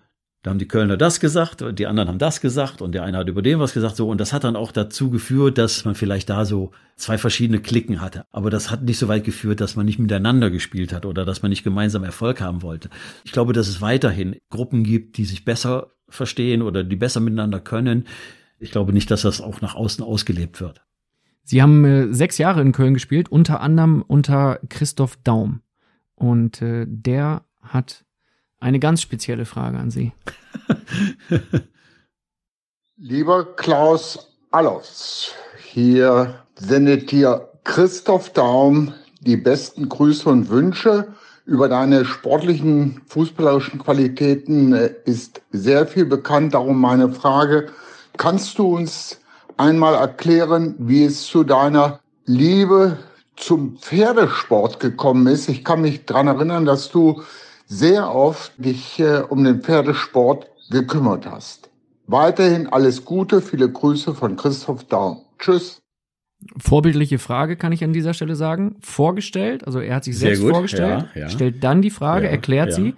Da haben die Kölner das gesagt, die anderen haben das gesagt und der eine hat über dem was gesagt, so. Und das hat dann auch dazu geführt, dass man vielleicht da so zwei verschiedene Klicken hatte. Aber das hat nicht so weit geführt, dass man nicht miteinander gespielt hat oder dass man nicht gemeinsam Erfolg haben wollte. Ich glaube, dass es weiterhin Gruppen gibt, die sich besser verstehen oder die besser miteinander können. Ich glaube nicht, dass das auch nach außen ausgelebt wird. Sie haben äh, sechs Jahre in Köln gespielt, unter anderem unter Christoph Daum. Und äh, der hat eine ganz spezielle Frage an Sie. (laughs) Lieber Klaus Allofs, hier sendet dir Christoph Daum die besten Grüße und Wünsche. Über deine sportlichen, fußballerischen Qualitäten äh, ist sehr viel bekannt. Darum meine Frage, kannst du uns einmal erklären, wie es zu deiner Liebe zum Pferdesport gekommen ist? Ich kann mich dran erinnern, dass du sehr oft dich äh, um den Pferdesport gekümmert hast. Weiterhin alles Gute, viele Grüße von Christoph Daum. Tschüss. Vorbildliche Frage kann ich an dieser Stelle sagen. Vorgestellt, also er hat sich selbst vorgestellt, ja, ja. stellt dann die Frage, ja, erklärt sie,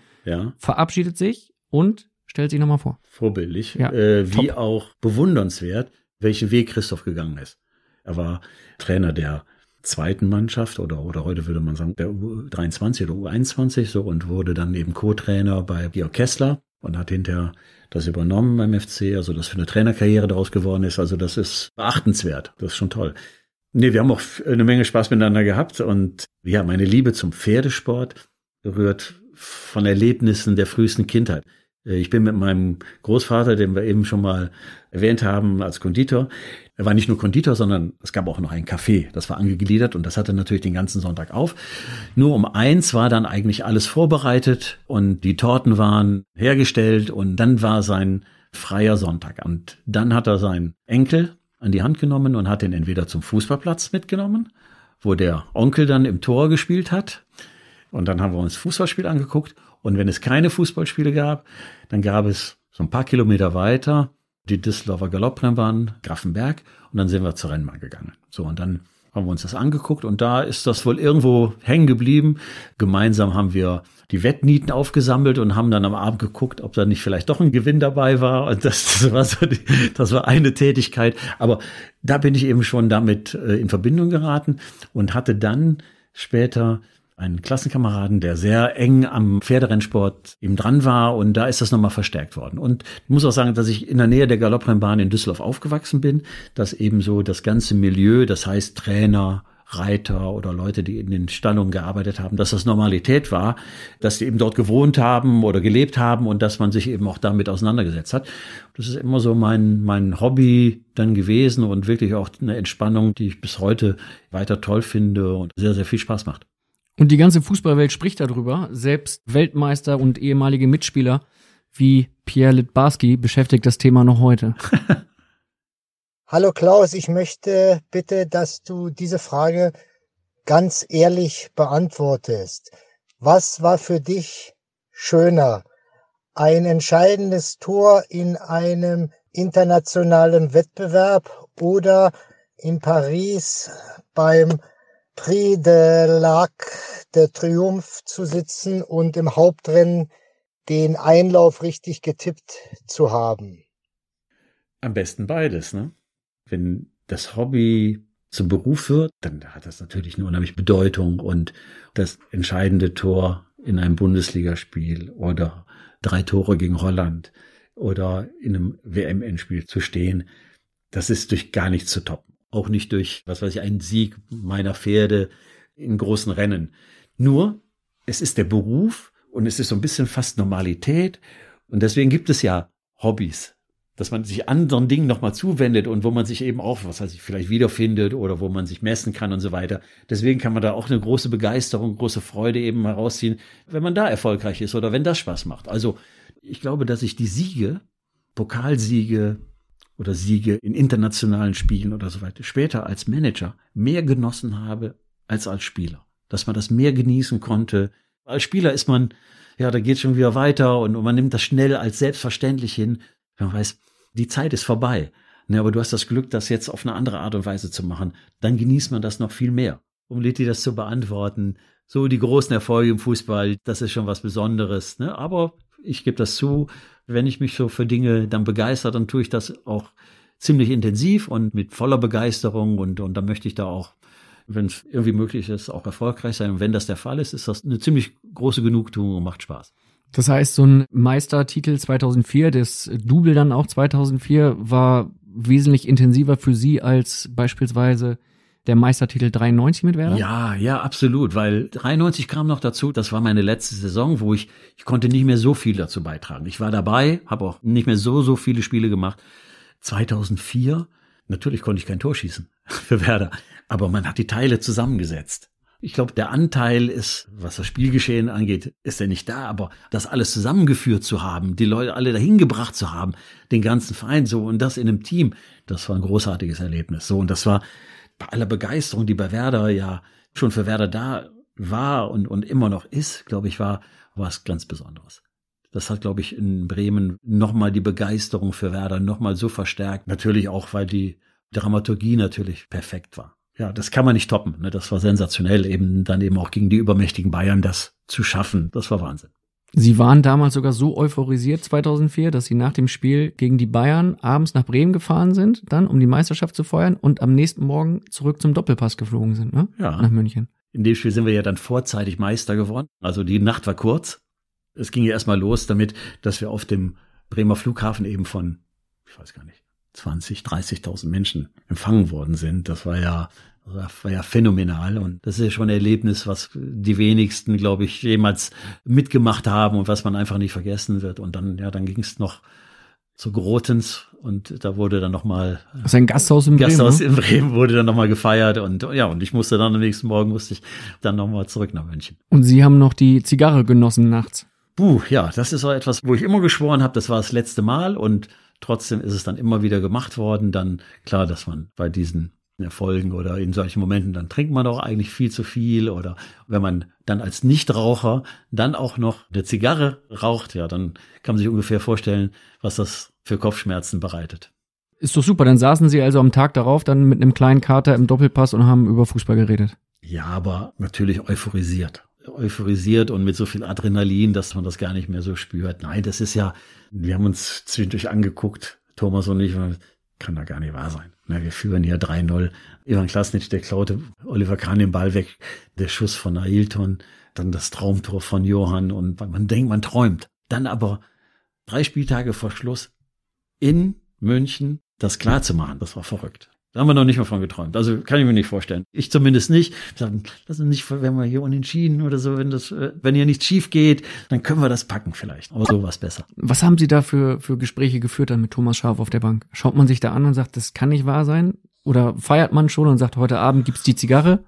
verabschiedet sich und stellt sie nochmal vor. Vorbildlich, äh, wie Top. auch bewundernswert, welchen Weg Christoph gegangen ist. Er war Trainer der zweiten Mannschaft oder, oder heute würde man sagen der U23 oder U21 so und wurde dann eben Co-Trainer bei Georg Kessler und hat hinterher das übernommen beim FC, also dass für eine Trainerkarriere daraus geworden ist. Also das ist beachtenswert. Das ist schon toll. Nee, wir haben auch eine Menge Spaß miteinander gehabt und ja, meine Liebe zum Pferdesport rührt von Erlebnissen der frühesten Kindheit. Ich bin mit meinem Großvater, den wir eben schon mal erwähnt haben, als Konditor, er war nicht nur Konditor, sondern es gab auch noch ein Café. Das war angegliedert und das hatte natürlich den ganzen Sonntag auf. Nur um eins war dann eigentlich alles vorbereitet und die Torten waren hergestellt und dann war sein freier Sonntag. Und dann hat er seinen Enkel an die Hand genommen und hat ihn entweder zum Fußballplatz mitgenommen, wo der Onkel dann im Tor gespielt hat. Und dann haben wir uns Fußballspiel angeguckt. Und wenn es keine Fußballspiele gab, dann gab es so ein paar Kilometer weiter die Düsseldorfer Galopprennbahn, Grafenberg und dann sind wir zur Rennbahn gegangen. So, und dann haben wir uns das angeguckt und da ist das wohl irgendwo hängen geblieben. Gemeinsam haben wir die Wettnieten aufgesammelt und haben dann am Abend geguckt, ob da nicht vielleicht doch ein Gewinn dabei war. Und das, das war so die, das war eine Tätigkeit. Aber da bin ich eben schon damit äh, in Verbindung geraten und hatte dann später einen Klassenkameraden, der sehr eng am Pferderennsport eben dran war und da ist das nochmal verstärkt worden. Und ich muss auch sagen, dass ich in der Nähe der Galopprennbahn in Düsseldorf aufgewachsen bin, dass eben so das ganze Milieu, das heißt Trainer, Reiter oder Leute, die in den Stallungen gearbeitet haben, dass das Normalität war, dass die eben dort gewohnt haben oder gelebt haben und dass man sich eben auch damit auseinandergesetzt hat. Das ist immer so mein, mein Hobby dann gewesen und wirklich auch eine Entspannung, die ich bis heute weiter toll finde und sehr, sehr viel Spaß macht. Und die ganze Fußballwelt spricht darüber. Selbst Weltmeister und ehemalige Mitspieler wie Pierre Litbarski beschäftigt das Thema noch heute. (laughs) Hallo Klaus, ich möchte bitte, dass du diese Frage ganz ehrlich beantwortest. Was war für dich schöner? Ein entscheidendes Tor in einem internationalen Wettbewerb oder in Paris beim Prix de l'Arc de Triomphe zu sitzen und im Hauptrennen den Einlauf richtig getippt zu haben. Am besten beides, ne? Wenn das Hobby zum Beruf wird, dann hat das natürlich eine unheimliche Bedeutung und das entscheidende Tor in einem Bundesligaspiel oder drei Tore gegen Holland oder in einem WM-Endspiel zu stehen, das ist durch gar nichts zu toppen. Auch nicht durch, was weiß ich, einen Sieg meiner Pferde in großen Rennen. Nur, es ist der Beruf und es ist so ein bisschen fast Normalität. Und deswegen gibt es ja Hobbys, dass man sich anderen Dingen nochmal zuwendet und wo man sich eben auch, was weiß ich, vielleicht wiederfindet oder wo man sich messen kann und so weiter. Deswegen kann man da auch eine große Begeisterung, große Freude eben herausziehen, wenn man da erfolgreich ist oder wenn das Spaß macht. Also ich glaube, dass ich die Siege, Pokalsiege oder Siege in internationalen Spielen oder so weiter, später als Manager mehr genossen habe als als Spieler. Dass man das mehr genießen konnte. Als Spieler ist man, ja, da geht schon wieder weiter und, und man nimmt das schnell als selbstverständlich hin. Man weiß, die Zeit ist vorbei. Ne, aber du hast das Glück, das jetzt auf eine andere Art und Weise zu machen. Dann genießt man das noch viel mehr. Um Litti das zu beantworten, so die großen Erfolge im Fußball, das ist schon was Besonderes. Ne? Aber ich gebe das zu, wenn ich mich so für Dinge dann begeistert, dann tue ich das auch ziemlich intensiv und mit voller Begeisterung und, und dann möchte ich da auch, wenn es irgendwie möglich ist, auch erfolgreich sein. Und wenn das der Fall ist, ist das eine ziemlich große Genugtuung und macht Spaß. Das heißt, so ein Meistertitel 2004, das Double dann auch 2004, war wesentlich intensiver für Sie als beispielsweise der Meistertitel 93 mit Werder? Ja, ja, absolut, weil 93 kam noch dazu, das war meine letzte Saison, wo ich, ich konnte nicht mehr so viel dazu beitragen. Ich war dabei, habe auch nicht mehr so, so viele Spiele gemacht. 2004, natürlich konnte ich kein Tor schießen (laughs) für Werder, aber man hat die Teile zusammengesetzt. Ich glaube, der Anteil ist, was das Spielgeschehen angeht, ist ja nicht da, aber das alles zusammengeführt zu haben, die Leute alle dahin gebracht zu haben, den ganzen Verein so und das in einem Team, das war ein großartiges Erlebnis. So und das war bei aller Begeisterung, die bei Werder ja schon für Werder da war und, und immer noch ist, glaube ich, war was ganz Besonderes. Das hat, glaube ich, in Bremen nochmal die Begeisterung für Werder nochmal so verstärkt. Natürlich auch, weil die Dramaturgie natürlich perfekt war ja, das kann man nicht toppen. Ne? Das war sensationell, eben dann eben auch gegen die übermächtigen Bayern das zu schaffen. Das war Wahnsinn. Sie waren damals sogar so euphorisiert 2004, dass Sie nach dem Spiel gegen die Bayern abends nach Bremen gefahren sind, dann um die Meisterschaft zu feuern und am nächsten Morgen zurück zum Doppelpass geflogen sind, ne? Ja. Nach München. In dem Spiel sind wir ja dann vorzeitig Meister geworden. Also die Nacht war kurz. Es ging ja erstmal los damit, dass wir auf dem Bremer Flughafen eben von, ich weiß gar nicht, 20, 30.000 Menschen empfangen worden sind. Das war ja, das war ja phänomenal und das ist ja schon ein Erlebnis, was die wenigsten, glaube ich, jemals mitgemacht haben und was man einfach nicht vergessen wird. Und dann, ja, dann ging es noch zu Grotens und da wurde dann nochmal Das ist ein Gasthaus in Bremen. Gasthaus ne? in Bremen wurde dann nochmal gefeiert und ja, und ich musste dann am nächsten Morgen musste ich dann nochmal zurück nach München. Und Sie haben noch die Zigarre genossen nachts. Puh, ja, das ist so etwas, wo ich immer geschworen habe, das war das letzte Mal und trotzdem ist es dann immer wieder gemacht worden. Dann klar, dass man bei diesen Erfolgen oder in solchen Momenten, dann trinkt man auch eigentlich viel zu viel oder wenn man dann als Nichtraucher dann auch noch eine Zigarre raucht, ja, dann kann man sich ungefähr vorstellen, was das für Kopfschmerzen bereitet. Ist doch super. Dann saßen Sie also am Tag darauf dann mit einem kleinen Kater im Doppelpass und haben über Fußball geredet. Ja, aber natürlich euphorisiert. Euphorisiert und mit so viel Adrenalin, dass man das gar nicht mehr so spürt. Nein, das ist ja, wir haben uns zwischendurch angeguckt, Thomas und ich, kann da gar nicht wahr sein. Na, wir führen hier 3-0. Ivan Klasnitsch, der klaute Oliver Kahn den Ball weg, der Schuss von Ailton, dann das Traumtor von Johann und man denkt, man träumt. Dann aber drei Spieltage vor Schluss in München das klar zu machen, das war verrückt. Da haben wir noch nicht mal von geträumt. Also kann ich mir nicht vorstellen. Ich zumindest nicht. Ich sag, lass uns nicht, wenn wir hier unentschieden oder so, wenn das, äh, wenn hier nichts schief geht, dann können wir das packen vielleicht. Aber so was besser. Was haben Sie da für, für Gespräche geführt dann mit Thomas Scharf auf der Bank? Schaut man sich da an und sagt, das kann nicht wahr sein? Oder feiert man schon und sagt, heute Abend gibt's die Zigarre?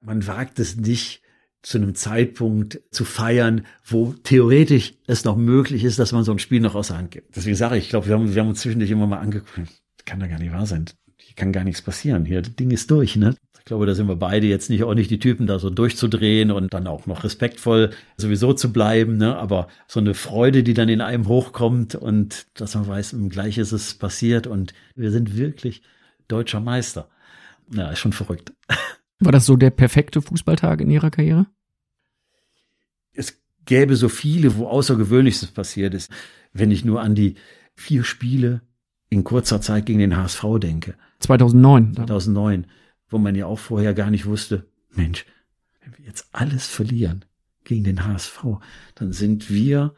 Man wagt es nicht, zu einem Zeitpunkt zu feiern, wo theoretisch es noch möglich ist, dass man so ein Spiel noch aus der Hand gibt. Deswegen sage ich, ich glaube, wir haben, wir haben uns zwischendurch immer mal angeguckt. Kann da gar nicht wahr sein. Hier kann gar nichts passieren. Hier, das Ding ist durch, ne? Ich glaube, da sind wir beide jetzt nicht auch nicht die Typen, da so durchzudrehen und dann auch noch respektvoll sowieso zu bleiben, ne? Aber so eine Freude, die dann in einem hochkommt und dass man weiß, gleich ist es passiert und wir sind wirklich deutscher Meister. Ja, ist schon verrückt. (laughs) War das so der perfekte Fußballtag in Ihrer Karriere? es gäbe so viele, wo Außergewöhnliches passiert ist. Wenn ich nur an die vier Spiele in kurzer Zeit gegen den HSV denke. 2009. 2009, wo man ja auch vorher gar nicht wusste, Mensch, wenn wir jetzt alles verlieren gegen den HSV, dann sind wir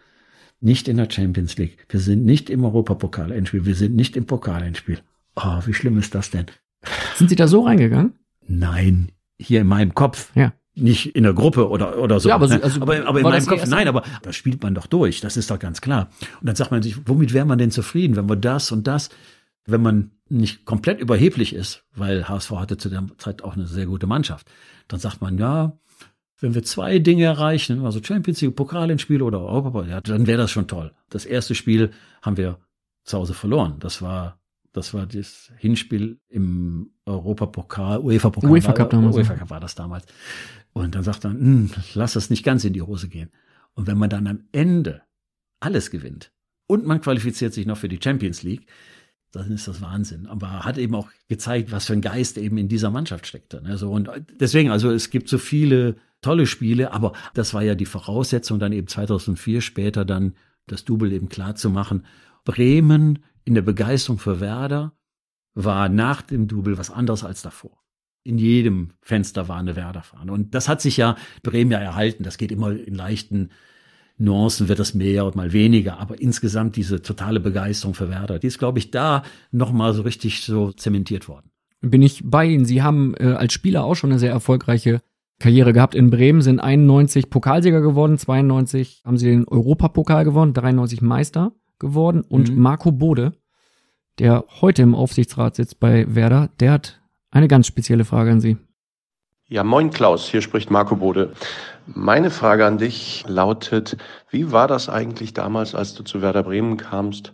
nicht in der Champions League. Wir sind nicht im Europapokal-Endspiel. Wir sind nicht im Pokal-Endspiel. Oh, wie schlimm ist das denn? Sind Sie da so reingegangen? Nein, hier in meinem Kopf. Ja. Nicht in der Gruppe oder, oder so. Ja, aber so- also aber, aber in meinem Kopf, nein, aber das spielt man doch durch. Das ist doch ganz klar. Und dann sagt man sich, womit wäre man denn zufrieden, wenn wir das und das, wenn man nicht komplett überheblich ist, weil HSV hatte zu der Zeit auch eine sehr gute Mannschaft. Dann sagt man, ja, wenn wir zwei Dinge erreichen, also Champions League, Pokalendspiel oder Europapokal, ja, dann wäre das schon toll. Das erste Spiel haben wir zu Hause verloren. Das war, das war das Hinspiel im Europapokal, UEFA-Pokal. UEFA Cup damals, UEFA. Cup war das damals. Und dann sagt man, hm, lass das nicht ganz in die Hose gehen. Und wenn man dann am Ende alles gewinnt und man qualifiziert sich noch für die Champions League, dann ist das Wahnsinn. Aber hat eben auch gezeigt, was für ein Geist eben in dieser Mannschaft steckte. Ne? So, und deswegen, also es gibt so viele tolle Spiele, aber das war ja die Voraussetzung, dann eben 2004 später dann das Double eben klar zu machen. Bremen in der Begeisterung für Werder war nach dem Double was anderes als davor. In jedem Fenster war eine Werder-Fahne. Und das hat sich ja Bremen ja erhalten. Das geht immer in leichten Nuancen, wird das mehr und mal weniger. Aber insgesamt diese totale Begeisterung für Werder, die ist, glaube ich, da nochmal so richtig so zementiert worden. Bin ich bei Ihnen. Sie haben äh, als Spieler auch schon eine sehr erfolgreiche Karriere gehabt in Bremen, sind 91 Pokalsieger geworden, 92 haben sie den Europapokal gewonnen, 93 Meister geworden und Mhm. Marco Bode, der heute im Aufsichtsrat sitzt bei Werder, der hat eine ganz spezielle Frage an Sie. Ja, moin Klaus, hier spricht Marco Bode. Meine Frage an dich lautet, wie war das eigentlich damals, als du zu Werder Bremen kamst?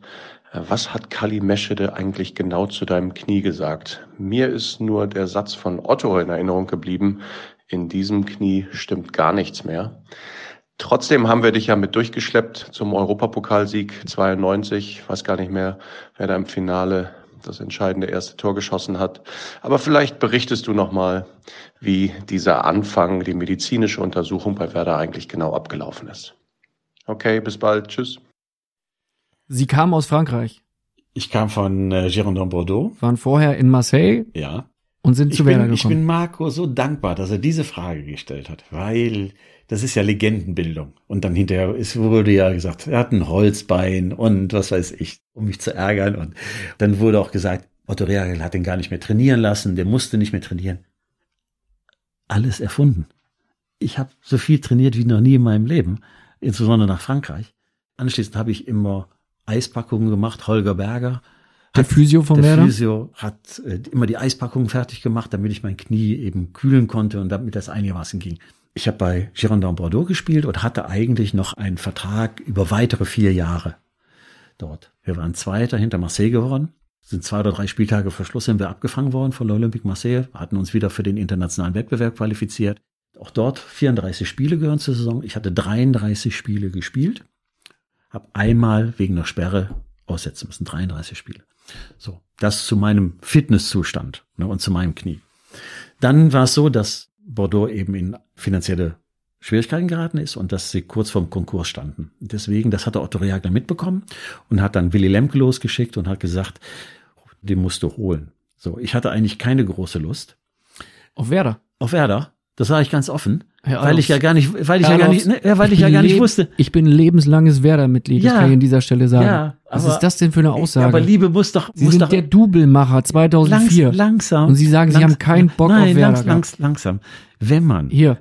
Was hat Kali Meschede eigentlich genau zu deinem Knie gesagt? Mir ist nur der Satz von Otto in Erinnerung geblieben, in diesem Knie stimmt gar nichts mehr. Trotzdem haben wir dich ja mit durchgeschleppt zum Europapokalsieg 92. Ich weiß gar nicht mehr, wer da im Finale das entscheidende erste Tor geschossen hat. Aber vielleicht berichtest du nochmal, wie dieser Anfang, die medizinische Untersuchung bei Werder eigentlich genau abgelaufen ist. Okay, bis bald. Tschüss. Sie kamen aus Frankreich, Ich kam von äh, Girondin Bordeaux. waren vorher in Marseille Ja. Und sind Ich zu Werder bin, ich gekommen. bin Marco so dankbar, dass er diese Frage gestellt hat, weil das ist ja Legendenbildung. Und dann hinterher ist, wurde ja gesagt, er hat ein Holzbein und was weiß ich, um mich zu ärgern. Und dann wurde auch gesagt, Otto Rehagel hat ihn gar nicht mehr trainieren lassen, der musste nicht mehr trainieren. Alles erfunden. Ich habe so viel trainiert wie noch nie in meinem Leben, insbesondere nach Frankreich. Anschließend habe ich immer Eispackungen gemacht, Holger Berger. Der hat- Physio von der Werder? Physio hat äh, immer die Eispackungen fertig gemacht, damit ich mein Knie eben kühlen konnte und damit das einigermaßen ging. Ich habe bei Girondin Bordeaux gespielt und hatte eigentlich noch einen Vertrag über weitere vier Jahre dort. Wir waren Zweiter hinter Marseille geworden. Sind zwei oder drei Spieltage vor Schluss sind wir abgefangen worden von l'Olympique Marseille, hatten uns wieder für den internationalen Wettbewerb qualifiziert. Auch dort 34 Spiele gehören zur Saison. Ich hatte 33 Spiele gespielt, habe einmal wegen der Sperre aussetzen müssen, 33 Spiele. So, das zu meinem Fitnesszustand ne, und zu meinem Knie. Dann war es so, dass Bordeaux eben in finanzielle Schwierigkeiten geraten ist und dass sie kurz vorm Konkurs standen. Deswegen, das hat der Otto Reagel mitbekommen und hat dann Willy Lemke losgeschickt und hat gesagt, den musst du holen. So, ich hatte eigentlich keine große Lust. Auf Werder? Auf Werder. Das sage ich ganz offen, Herr weil ich ja gar nicht, weil ich ja gar nicht, ne, weil ich, ich ja gar nicht wusste. Ich bin lebenslanges Werder-Mitglied, das Ja. kann ich an dieser Stelle sagen. Ja, Was ist das denn für eine Aussage? Ja, aber Liebe muss doch, Sie muss sind doch der Doublemacher 2004. Langs, langsam. Und Sie sagen, Sie haben keinen Bock nein, auf Werder. Langs, langs, langsam. Wenn man. Hier.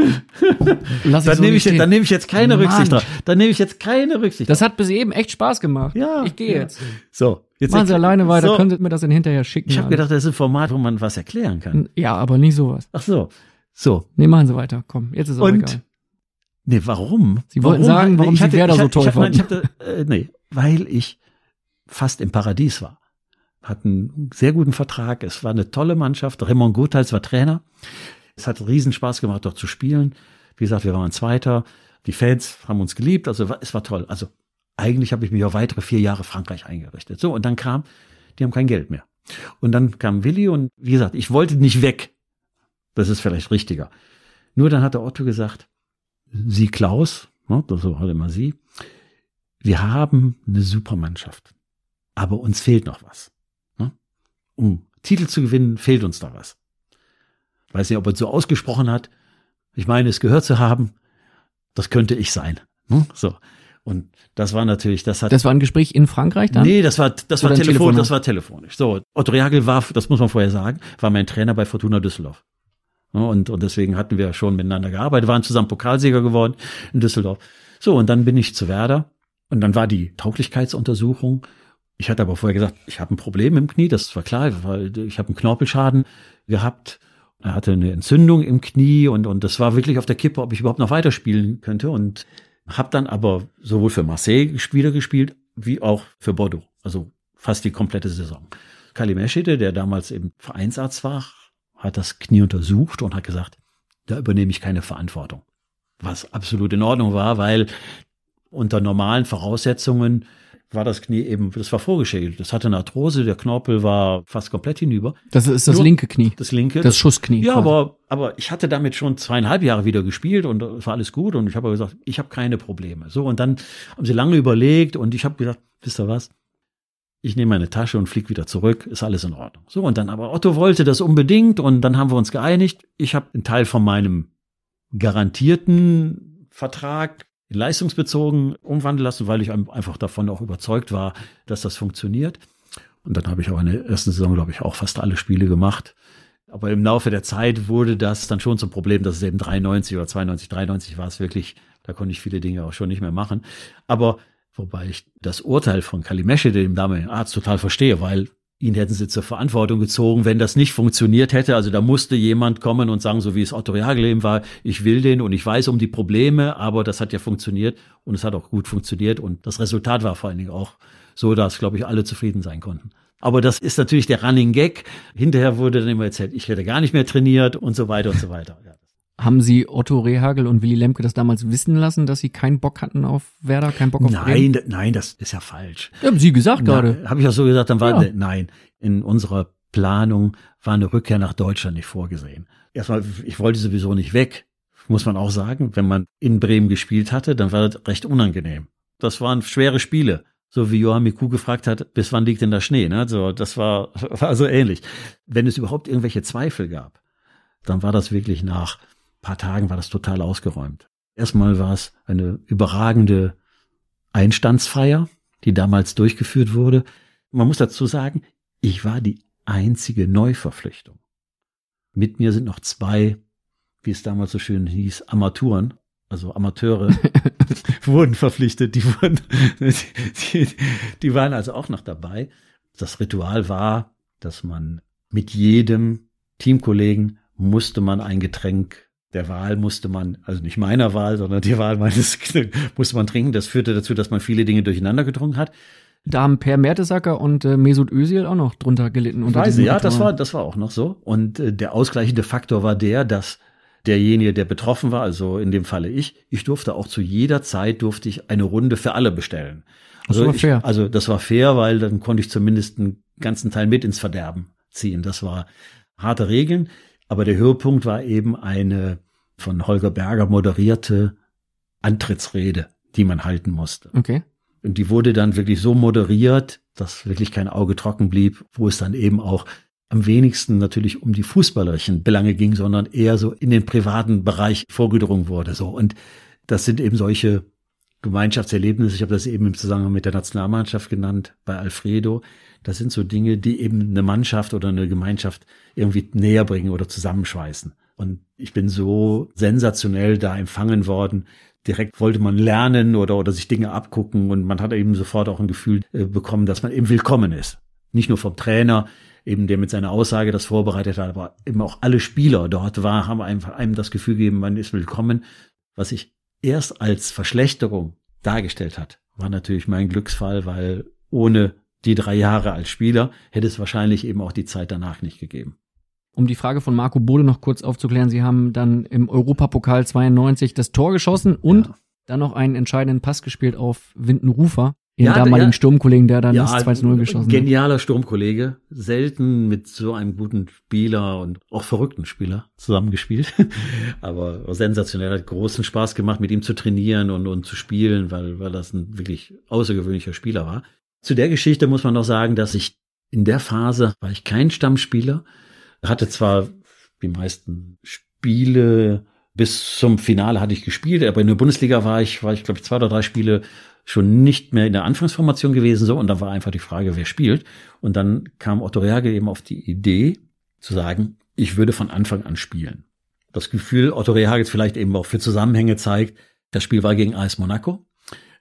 (laughs) Lass dann so nehme ich, stehen. dann nehme ich jetzt keine Mann. Rücksicht drauf. Dann nehme ich jetzt keine Rücksicht Das hat bis eben echt Spaß gemacht. Ja, Ich gehe ja. jetzt. So, jetzt Machen Sie alleine weiter, So. könntet mir das dann hinterher schicken. Ich habe gedacht, das ist ein Format, wo man was erklären kann. Ja, aber nicht sowas. Ach so. So. Nee, machen Sie weiter. Komm, jetzt ist es egal. Nee, warum? Sie wollten warum? sagen, warum ich Sie hatte, Werder ich so toll fanden. Ich hatte, äh, nee, weil ich fast im Paradies war. Hatte einen sehr guten Vertrag. Es war eine tolle Mannschaft. Raymond Gotthals war Trainer. Es hat riesen Spaß gemacht, dort zu spielen. Wie gesagt, wir waren Zweiter. Die Fans haben uns geliebt. Also es war toll. Also eigentlich habe ich mich auf weitere vier Jahre Frankreich eingerichtet. So, und dann kam, die haben kein Geld mehr. Und dann kam Willi und wie gesagt, ich wollte nicht weg. Das ist vielleicht richtiger. Nur dann hat der Otto gesagt, Sie Klaus, ne, das so halt immer Sie, wir haben eine super Mannschaft. aber uns fehlt noch was. Ne? Um Titel zu gewinnen, fehlt uns da was. Weiß nicht, ob er so ausgesprochen hat. Ich meine, es gehört zu haben, das könnte ich sein. Ne? So. Und das war natürlich, das hat. Das war ein Gespräch in Frankreich dann? Nee, das war, das war telefonisch, das war telefonisch. So, Otto Reagel war, das muss man vorher sagen, war mein Trainer bei Fortuna Düsseldorf. Und, und deswegen hatten wir schon miteinander gearbeitet, waren zusammen Pokalsieger geworden in Düsseldorf. So, und dann bin ich zu Werder und dann war die Tauglichkeitsuntersuchung. Ich hatte aber vorher gesagt, ich habe ein Problem im Knie, das war klar, weil ich habe einen Knorpelschaden gehabt. Er hatte eine Entzündung im Knie und, und das war wirklich auf der Kippe, ob ich überhaupt noch weiterspielen könnte. Und habe dann aber sowohl für Marseille Spieler gespielt, wie auch für Bordeaux. Also fast die komplette Saison. Kali Meschede, der damals eben Vereinsarzt war, hat das Knie untersucht und hat gesagt, da übernehme ich keine Verantwortung. Was absolut in Ordnung war, weil unter normalen Voraussetzungen war das Knie eben, das war vorgeschädigt. Das hatte eine Arthrose, der Knorpel war fast komplett hinüber. Das ist das Nur linke Knie. Das linke. Das Schussknie. Ja, aber, aber ich hatte damit schon zweieinhalb Jahre wieder gespielt und es war alles gut und ich habe gesagt, ich habe keine Probleme. So, und dann haben sie lange überlegt und ich habe gesagt, wisst ihr was? Ich nehme meine Tasche und fliege wieder zurück, ist alles in Ordnung. So, und dann aber Otto wollte das unbedingt und dann haben wir uns geeinigt. Ich habe einen Teil von meinem garantierten Vertrag leistungsbezogen umwandeln lassen, weil ich einfach davon auch überzeugt war, dass das funktioniert. Und dann habe ich auch in der ersten Saison, glaube ich, auch fast alle Spiele gemacht. Aber im Laufe der Zeit wurde das dann schon zum Problem, dass es eben 93 oder 92, 93 war es wirklich, da konnte ich viele Dinge auch schon nicht mehr machen. Aber wobei ich das Urteil von Kalimesche, dem damaligen Arzt, total verstehe, weil ihn hätten sie zur Verantwortung gezogen, wenn das nicht funktioniert hätte. Also da musste jemand kommen und sagen, so wie es Otto Jagelem war, ich will den und ich weiß um die Probleme, aber das hat ja funktioniert und es hat auch gut funktioniert und das Resultat war vor allen Dingen auch so, dass, glaube ich, alle zufrieden sein konnten. Aber das ist natürlich der Running Gag. Hinterher wurde dann immer erzählt, ich hätte gar nicht mehr trainiert und so weiter und so weiter. Ja. Haben Sie Otto Rehagel und Willy Lemke das damals wissen lassen, dass Sie keinen Bock hatten auf Werder, keinen Bock auf Nein, Bremen? nein, das ist ja falsch. Haben Sie gesagt gerade. Habe ich auch so gesagt, dann war, ja. nein, in unserer Planung war eine Rückkehr nach Deutschland nicht vorgesehen. Erstmal, ich wollte sowieso nicht weg, muss man auch sagen. Wenn man in Bremen gespielt hatte, dann war das recht unangenehm. Das waren schwere Spiele. So wie Johann Miku gefragt hat, bis wann liegt denn der Schnee? Ne? So, das war, (laughs) war so ähnlich. Wenn es überhaupt irgendwelche Zweifel gab, dann war das wirklich nach paar Tagen war das total ausgeräumt. Erstmal war es eine überragende Einstandsfeier, die damals durchgeführt wurde. Man muss dazu sagen, ich war die einzige Neuverpflichtung. Mit mir sind noch zwei, wie es damals so schön hieß, Armaturen, also Amateure (laughs) wurden verpflichtet, die wurden, die, die waren also auch noch dabei. Das Ritual war, dass man mit jedem Teamkollegen musste man ein Getränk der Wahl musste man, also nicht meiner Wahl, sondern die Wahl meines (laughs) musste man trinken. Das führte dazu, dass man viele Dinge durcheinander getrunken hat. Da haben Per Mertesacker und äh, Mesut Özil auch noch drunter gelitten. Unter Weiß ich, ja, das war, das war auch noch so. Und äh, der ausgleichende Faktor war der, dass derjenige, der betroffen war, also in dem Falle ich, ich durfte auch zu jeder Zeit durfte ich eine Runde für alle bestellen. Also, das war ich, fair. also das war fair, weil dann konnte ich zumindest einen ganzen Teil mit ins Verderben ziehen. Das war harte Regeln. Aber der Höhepunkt war eben eine von Holger Berger moderierte Antrittsrede, die man halten musste. Okay. Und die wurde dann wirklich so moderiert, dass wirklich kein Auge trocken blieb, wo es dann eben auch am wenigsten natürlich um die fußballerischen Belange ging, sondern eher so in den privaten Bereich vorgedrungen wurde. So und das sind eben solche Gemeinschaftserlebnisse. Ich habe das eben im Zusammenhang mit der Nationalmannschaft genannt bei Alfredo. Das sind so Dinge, die eben eine Mannschaft oder eine Gemeinschaft irgendwie näher bringen oder zusammenschweißen. Und ich bin so sensationell da empfangen worden. Direkt wollte man lernen oder, oder sich Dinge abgucken und man hat eben sofort auch ein Gefühl äh, bekommen, dass man eben willkommen ist. Nicht nur vom Trainer, eben der mit seiner Aussage das vorbereitet hat, aber eben auch alle Spieler dort war, haben einfach einem das Gefühl gegeben, man ist willkommen. Was sich erst als Verschlechterung dargestellt hat, war natürlich mein Glücksfall, weil ohne die drei Jahre als Spieler hätte es wahrscheinlich eben auch die Zeit danach nicht gegeben. Um die Frage von Marco Bode noch kurz aufzuklären, Sie haben dann im Europapokal 92 das Tor geschossen und ja. dann noch einen entscheidenden Pass gespielt auf Windenrufer, den ja, damaligen ja, Sturmkollegen, der dann das 2-0 geschossen hat. Genialer Sturmkollege, selten mit so einem guten Spieler und auch verrückten Spieler zusammengespielt, (laughs) aber sensationell, hat großen Spaß gemacht, mit ihm zu trainieren und, und zu spielen, weil, weil das ein wirklich außergewöhnlicher Spieler war. Zu der Geschichte muss man noch sagen, dass ich in der Phase war ich kein Stammspieler, hatte zwar die meisten Spiele bis zum Finale hatte ich gespielt, aber in der Bundesliga war ich, war ich glaube ich zwei oder drei Spiele schon nicht mehr in der Anfangsformation gewesen so. Und da war einfach die Frage, wer spielt. Und dann kam Otto Reage eben auf die Idee zu sagen, ich würde von Anfang an spielen. Das Gefühl Otto Reage vielleicht eben auch für Zusammenhänge zeigt, das Spiel war gegen AS Monaco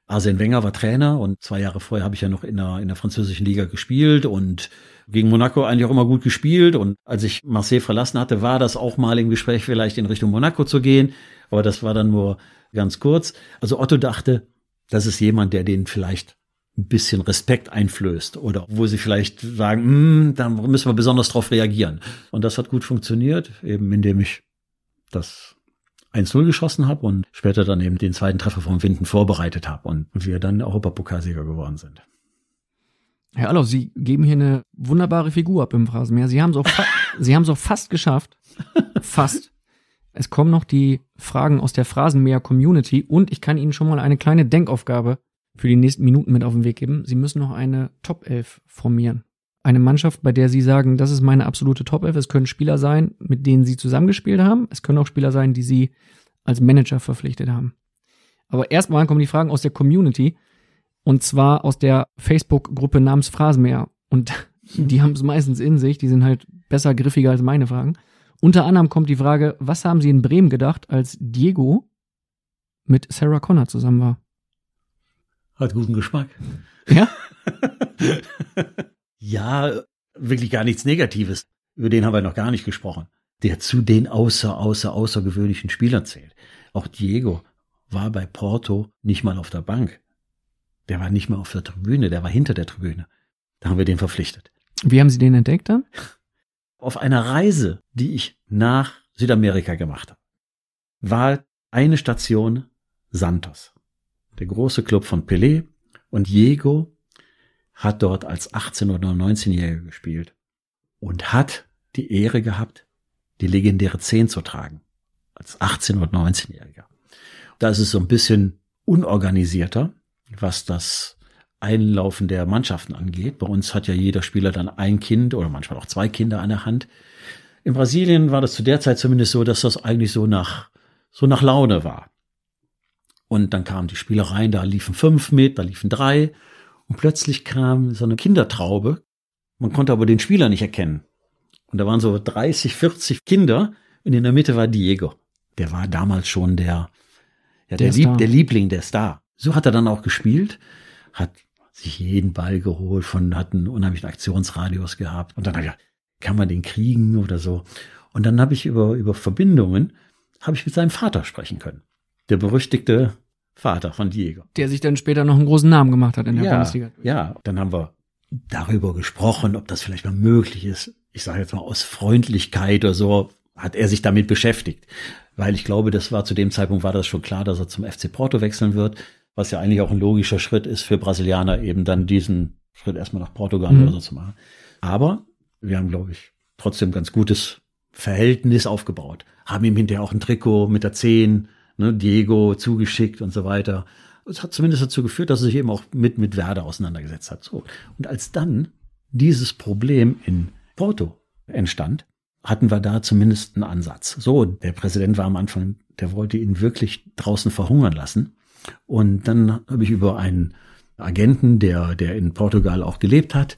Arsene Wenger war Trainer und zwei Jahre vorher habe ich ja noch in der, in der französischen Liga gespielt und gegen Monaco eigentlich auch immer gut gespielt. Und als ich Marseille verlassen hatte, war das auch mal im Gespräch, vielleicht in Richtung Monaco zu gehen. Aber das war dann nur ganz kurz. Also Otto dachte, das ist jemand, der den vielleicht ein bisschen Respekt einflößt oder wo sie vielleicht sagen, hm, da müssen wir besonders drauf reagieren. Und das hat gut funktioniert, eben indem ich das 1-0 geschossen habe und später dann eben den zweiten Treffer vom Winden vorbereitet habe und wir dann Europapokalsieger geworden sind. Herr Allof, Sie geben hier eine wunderbare Figur ab im Phrasenmeer. Sie haben es auch, (laughs) Sie haben es auch fast geschafft. Fast. Es kommen noch die Fragen aus der Phrasenmäher-Community und ich kann Ihnen schon mal eine kleine Denkaufgabe für die nächsten Minuten mit auf den Weg geben. Sie müssen noch eine Top 11 formieren eine Mannschaft, bei der Sie sagen, das ist meine absolute Top 11. Es können Spieler sein, mit denen Sie zusammengespielt haben. Es können auch Spieler sein, die Sie als Manager verpflichtet haben. Aber erstmal kommen die Fragen aus der Community und zwar aus der Facebook-Gruppe namens Phrasenmäher. Und (laughs) die haben es meistens in sich, die sind halt besser griffiger als meine Fragen. Unter anderem kommt die Frage, was haben Sie in Bremen gedacht, als Diego mit Sarah Connor zusammen war? Hat guten Geschmack. Ja? (laughs) Ja, wirklich gar nichts Negatives. Über den haben wir noch gar nicht gesprochen. Der zu den außer, außer, außergewöhnlichen Spielern zählt. Auch Diego war bei Porto nicht mal auf der Bank. Der war nicht mal auf der Tribüne, der war hinter der Tribüne. Da haben wir den verpflichtet. Wie haben Sie den entdeckt dann? (laughs) Auf einer Reise, die ich nach Südamerika gemacht habe, war eine Station Santos. Der große Club von Pelé und Diego hat dort als 18- oder 19-Jähriger gespielt und hat die Ehre gehabt, die legendäre 10 zu tragen. Als 18- oder 19-Jähriger. Da ist es so ein bisschen unorganisierter, was das Einlaufen der Mannschaften angeht. Bei uns hat ja jeder Spieler dann ein Kind oder manchmal auch zwei Kinder an der Hand. In Brasilien war das zu der Zeit zumindest so, dass das eigentlich so nach, so nach Laune war. Und dann kamen die Spieler rein, da liefen fünf mit, da liefen drei. Und plötzlich kam so eine Kindertraube. Man konnte aber den Spieler nicht erkennen. Und da waren so 30, 40 Kinder. Und in der Mitte war Diego. Der war damals schon der, ja, der, der, Lieb, der Liebling, der Star. So hat er dann auch gespielt, hat sich jeden Ball geholt, von, hat einen unheimlichen Aktionsradius gehabt. Und dann habe ich gedacht, kann man den kriegen oder so. Und dann habe ich über, über Verbindungen, habe ich mit seinem Vater sprechen können. Der berüchtigte Vater von Diego. Der sich dann später noch einen großen Namen gemacht hat in der ja, Bundesliga. Ja, dann haben wir darüber gesprochen, ob das vielleicht mal möglich ist. Ich sage jetzt mal aus Freundlichkeit oder so, hat er sich damit beschäftigt. Weil ich glaube, das war zu dem Zeitpunkt war das schon klar, dass er zum FC Porto wechseln wird, was ja eigentlich auch ein logischer Schritt ist für Brasilianer, eben dann diesen Schritt erstmal nach Portugal mhm. oder so zu machen. Aber wir haben, glaube ich, trotzdem ganz gutes Verhältnis aufgebaut. Haben ihm hinterher auch ein Trikot mit der 10 ne, Diego zugeschickt und so weiter. Es hat zumindest dazu geführt, dass er sich eben auch mit, mit Werder auseinandergesetzt hat. So. Und als dann dieses Problem in Porto entstand, hatten wir da zumindest einen Ansatz. So, der Präsident war am Anfang, der wollte ihn wirklich draußen verhungern lassen. Und dann habe ich über einen Agenten, der, der in Portugal auch gelebt hat,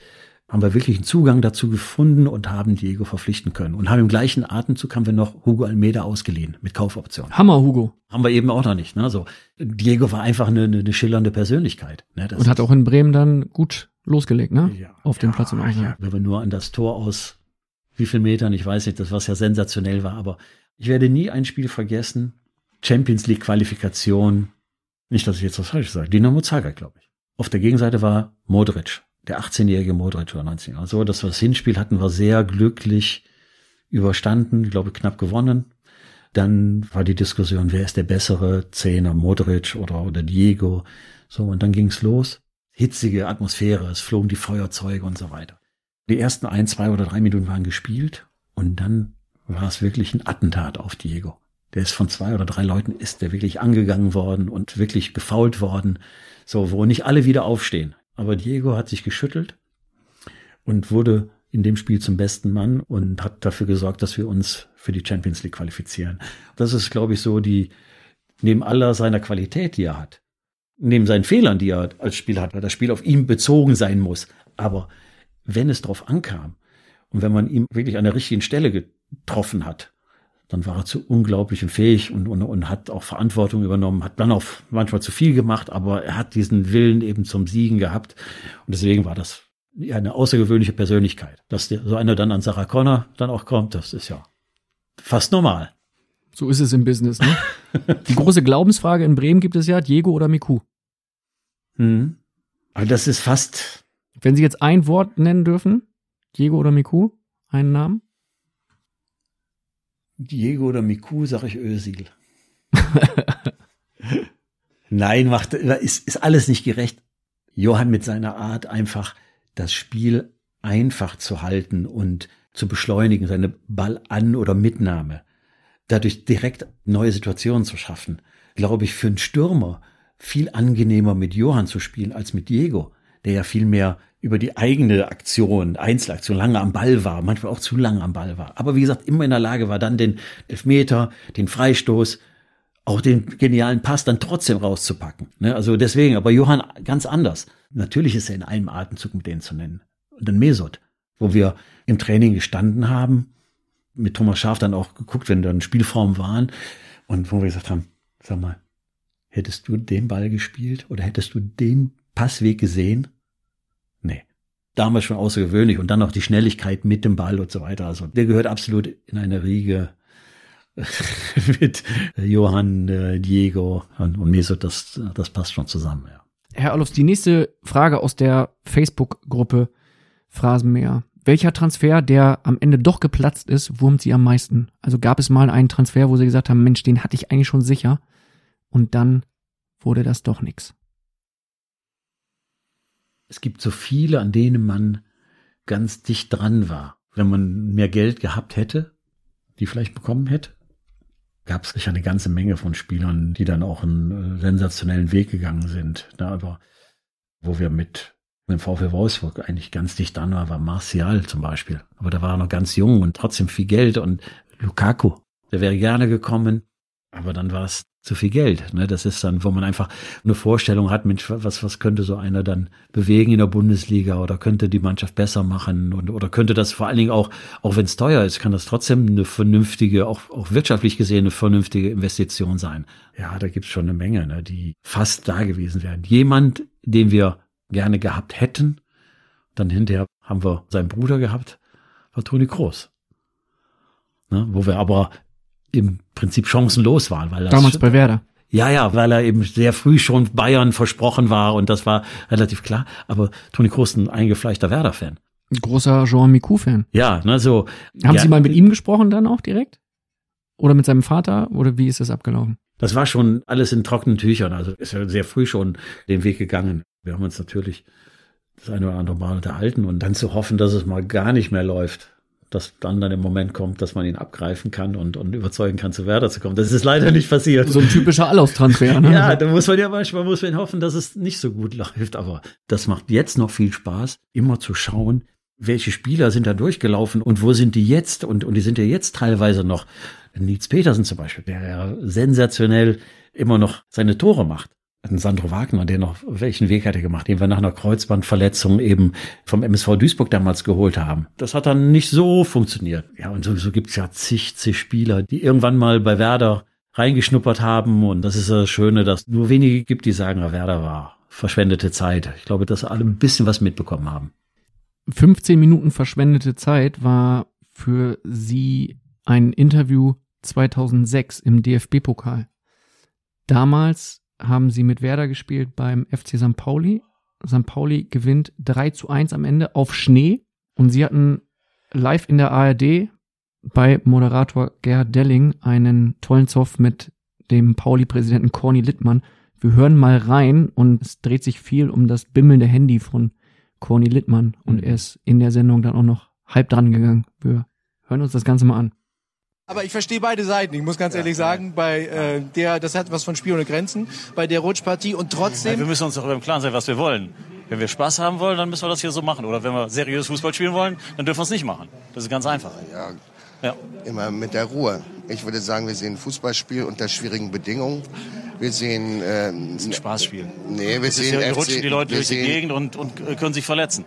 haben wir wirklich einen Zugang dazu gefunden und haben Diego verpflichten können. Und haben im gleichen Atemzug haben wir noch Hugo Almeida ausgeliehen mit Kaufoption. Hammer, Hugo. Haben wir eben auch noch nicht. Ne? So, Diego war einfach eine, eine schillernde Persönlichkeit. Ne? und hat auch in Bremen dann gut losgelegt, ne? Ja, Auf dem ja, Platz im Eichel. Ja, wenn wir nur an das Tor aus wie viel Metern, ich weiß nicht, das was ja sensationell war, aber ich werde nie ein Spiel vergessen. Champions League Qualifikation. Nicht, dass ich jetzt was falsch sage. Dynamo Zagreb, glaube ich. Auf der Gegenseite war Modric der 18-jährige Modric oder 19 Jahre. So, das, das Hinspiel hatten wir sehr glücklich überstanden, ich glaube knapp gewonnen. Dann war die Diskussion, wer ist der bessere Zehner, Modric oder, oder Diego. So, und dann ging's los. Hitzige Atmosphäre, es flogen die Feuerzeuge und so weiter. Die ersten ein, zwei oder drei Minuten waren gespielt und dann war es wirklich ein Attentat auf Diego. Der ist von zwei oder drei Leuten ist der wirklich angegangen worden und wirklich gefault worden. So, wo nicht alle wieder aufstehen. Aber Diego hat sich geschüttelt und wurde in dem Spiel zum besten Mann und hat dafür gesorgt, dass wir uns für die Champions League qualifizieren. Das ist, glaube ich, so die, neben aller seiner Qualität, die er hat, neben seinen Fehlern, die er als Spieler hat, weil das Spiel auf ihn bezogen sein muss. Aber wenn es drauf ankam und wenn man ihm wirklich an der richtigen Stelle getroffen hat, dann war er zu unglaublichem fähig und, und, und hat auch Verantwortung übernommen, hat dann auch manchmal zu viel gemacht, aber er hat diesen Willen eben zum Siegen gehabt. Und deswegen war das eine außergewöhnliche Persönlichkeit. Dass so einer dann an Sarah Connor dann auch kommt, das ist ja fast normal. So ist es im Business, ne? (laughs) Die große Glaubensfrage in Bremen gibt es ja, Diego oder Miku. Hm. Aber das ist fast. Wenn Sie jetzt ein Wort nennen dürfen, Diego oder Miku, einen Namen? Diego oder Miku, sag ich Özil. (laughs) Nein, macht, ist, ist alles nicht gerecht. Johann mit seiner Art einfach das Spiel einfach zu halten und zu beschleunigen, seine Ballan- oder Mitnahme, dadurch direkt neue Situationen zu schaffen, glaube ich, für einen Stürmer viel angenehmer mit Johann zu spielen als mit Diego, der ja viel mehr über die eigene Aktion, Einzelaktion, lange am Ball war, manchmal auch zu lange am Ball war. Aber wie gesagt, immer in der Lage war, dann den Elfmeter, den Freistoß, auch den genialen Pass dann trotzdem rauszupacken. Ne? Also deswegen, aber Johann ganz anders. Natürlich ist er in einem Atemzug mit denen zu nennen. Und dann Mesut, wo wir im Training gestanden haben, mit Thomas Schaf dann auch geguckt, wenn dann Spielformen waren und wo wir gesagt haben, sag mal, hättest du den Ball gespielt oder hättest du den Passweg gesehen? Damals schon außergewöhnlich und dann noch die Schnelligkeit mit dem Ball und so weiter. Also der gehört absolut in eine Riege (laughs) mit Johann, äh, Diego und, und Mesut. Das, das passt schon zusammen, ja. Herr Olofs, die nächste Frage aus der Facebook-Gruppe Phrasenmäher. Welcher Transfer, der am Ende doch geplatzt ist, wurmt Sie am meisten? Also gab es mal einen Transfer, wo Sie gesagt haben, Mensch, den hatte ich eigentlich schon sicher und dann wurde das doch nix. Es gibt so viele, an denen man ganz dicht dran war. Wenn man mehr Geld gehabt hätte, die vielleicht bekommen hätte, gab es sicher eine ganze Menge von Spielern, die dann auch einen äh, sensationellen Weg gegangen sind. Da aber, wo wir mit dem VfL Wolfsburg eigentlich ganz dicht dran waren, war Martial zum Beispiel. Aber da war er noch ganz jung und trotzdem viel Geld und Lukaku, der wäre gerne gekommen, aber dann war es zu viel Geld. Ne? Das ist dann, wo man einfach eine Vorstellung hat, Mensch, was, was könnte so einer dann bewegen in der Bundesliga oder könnte die Mannschaft besser machen und oder könnte das vor allen Dingen auch, auch wenn es teuer ist, kann das trotzdem eine vernünftige, auch, auch wirtschaftlich gesehen eine vernünftige Investition sein. Ja, da gibt's schon eine Menge, ne, die fast da gewesen wären. Jemand, den wir gerne gehabt hätten, dann hinterher haben wir seinen Bruder gehabt, war Toni Kroos. Ne, wo wir aber im Prinzip chancenlos waren. Weil das Damals bei Werder. Ja, ja, weil er eben sehr früh schon Bayern versprochen war und das war relativ klar. Aber Toni Kroos ein eingefleischter Werder-Fan. Ein großer Jean Miku-Fan. Ja, ne, so. Haben ja, Sie mal mit ihm gesprochen dann auch direkt? Oder mit seinem Vater? Oder wie ist das abgelaufen? Das war schon alles in trockenen Tüchern. Also ist ja sehr früh schon den Weg gegangen. Wir haben uns natürlich das eine oder andere Mal unterhalten und dann zu hoffen, dass es mal gar nicht mehr läuft dass dann dann im Moment kommt, dass man ihn abgreifen kann und, und überzeugen kann, zu Werder zu kommen. Das ist leider nicht passiert. So ein typischer Allaus-Transfer, ne? (laughs) ja, da muss man ja manchmal muss man hoffen, dass es nicht so gut läuft. Aber das macht jetzt noch viel Spaß, immer zu schauen, welche Spieler sind da durchgelaufen und wo sind die jetzt? Und, und die sind ja jetzt teilweise noch. Nils Petersen zum Beispiel, der ja sensationell immer noch seine Tore macht ein Sandro Wagner, der noch, welchen Weg hat er gemacht, den wir nach einer Kreuzbandverletzung eben vom MSV Duisburg damals geholt haben. Das hat dann nicht so funktioniert. Ja, und sowieso gibt's ja zig, zig Spieler, die irgendwann mal bei Werder reingeschnuppert haben. Und das ist das Schöne, dass nur wenige gibt, die sagen, Werder war verschwendete Zeit. Ich glaube, dass alle ein bisschen was mitbekommen haben. 15 Minuten verschwendete Zeit war für Sie ein Interview 2006 im DFB-Pokal. Damals haben sie mit Werder gespielt beim FC St. Pauli. St. Pauli gewinnt 3 zu 1 am Ende auf Schnee und sie hatten live in der ARD bei Moderator Gerhard Delling einen tollen Zoff mit dem Pauli-Präsidenten Corny Littmann. Wir hören mal rein und es dreht sich viel um das bimmelnde Handy von Corny Littmann und er ist in der Sendung dann auch noch halb dran gegangen. Wir hören uns das Ganze mal an. Aber ich verstehe beide Seiten. Ich muss ganz ehrlich sagen, bei äh, der, das hat was von Spiel ohne Grenzen, bei der Rutschpartie und trotzdem. Ja, wir müssen uns doch im Klaren sein, was wir wollen. Wenn wir Spaß haben wollen, dann müssen wir das hier so machen. Oder wenn wir seriös Fußball spielen wollen, dann dürfen wir es nicht machen. Das ist ganz einfach. Ja, Ja. immer mit der Ruhe. Ich würde sagen, wir sehen Fußballspiel unter schwierigen Bedingungen. Wir sehen äh, Das ist ein Spaßspiel. Nee, wir Das ist sehen ja, hier FC rutschen die Leute durch die sehen- Gegend und, und äh, können sich verletzen.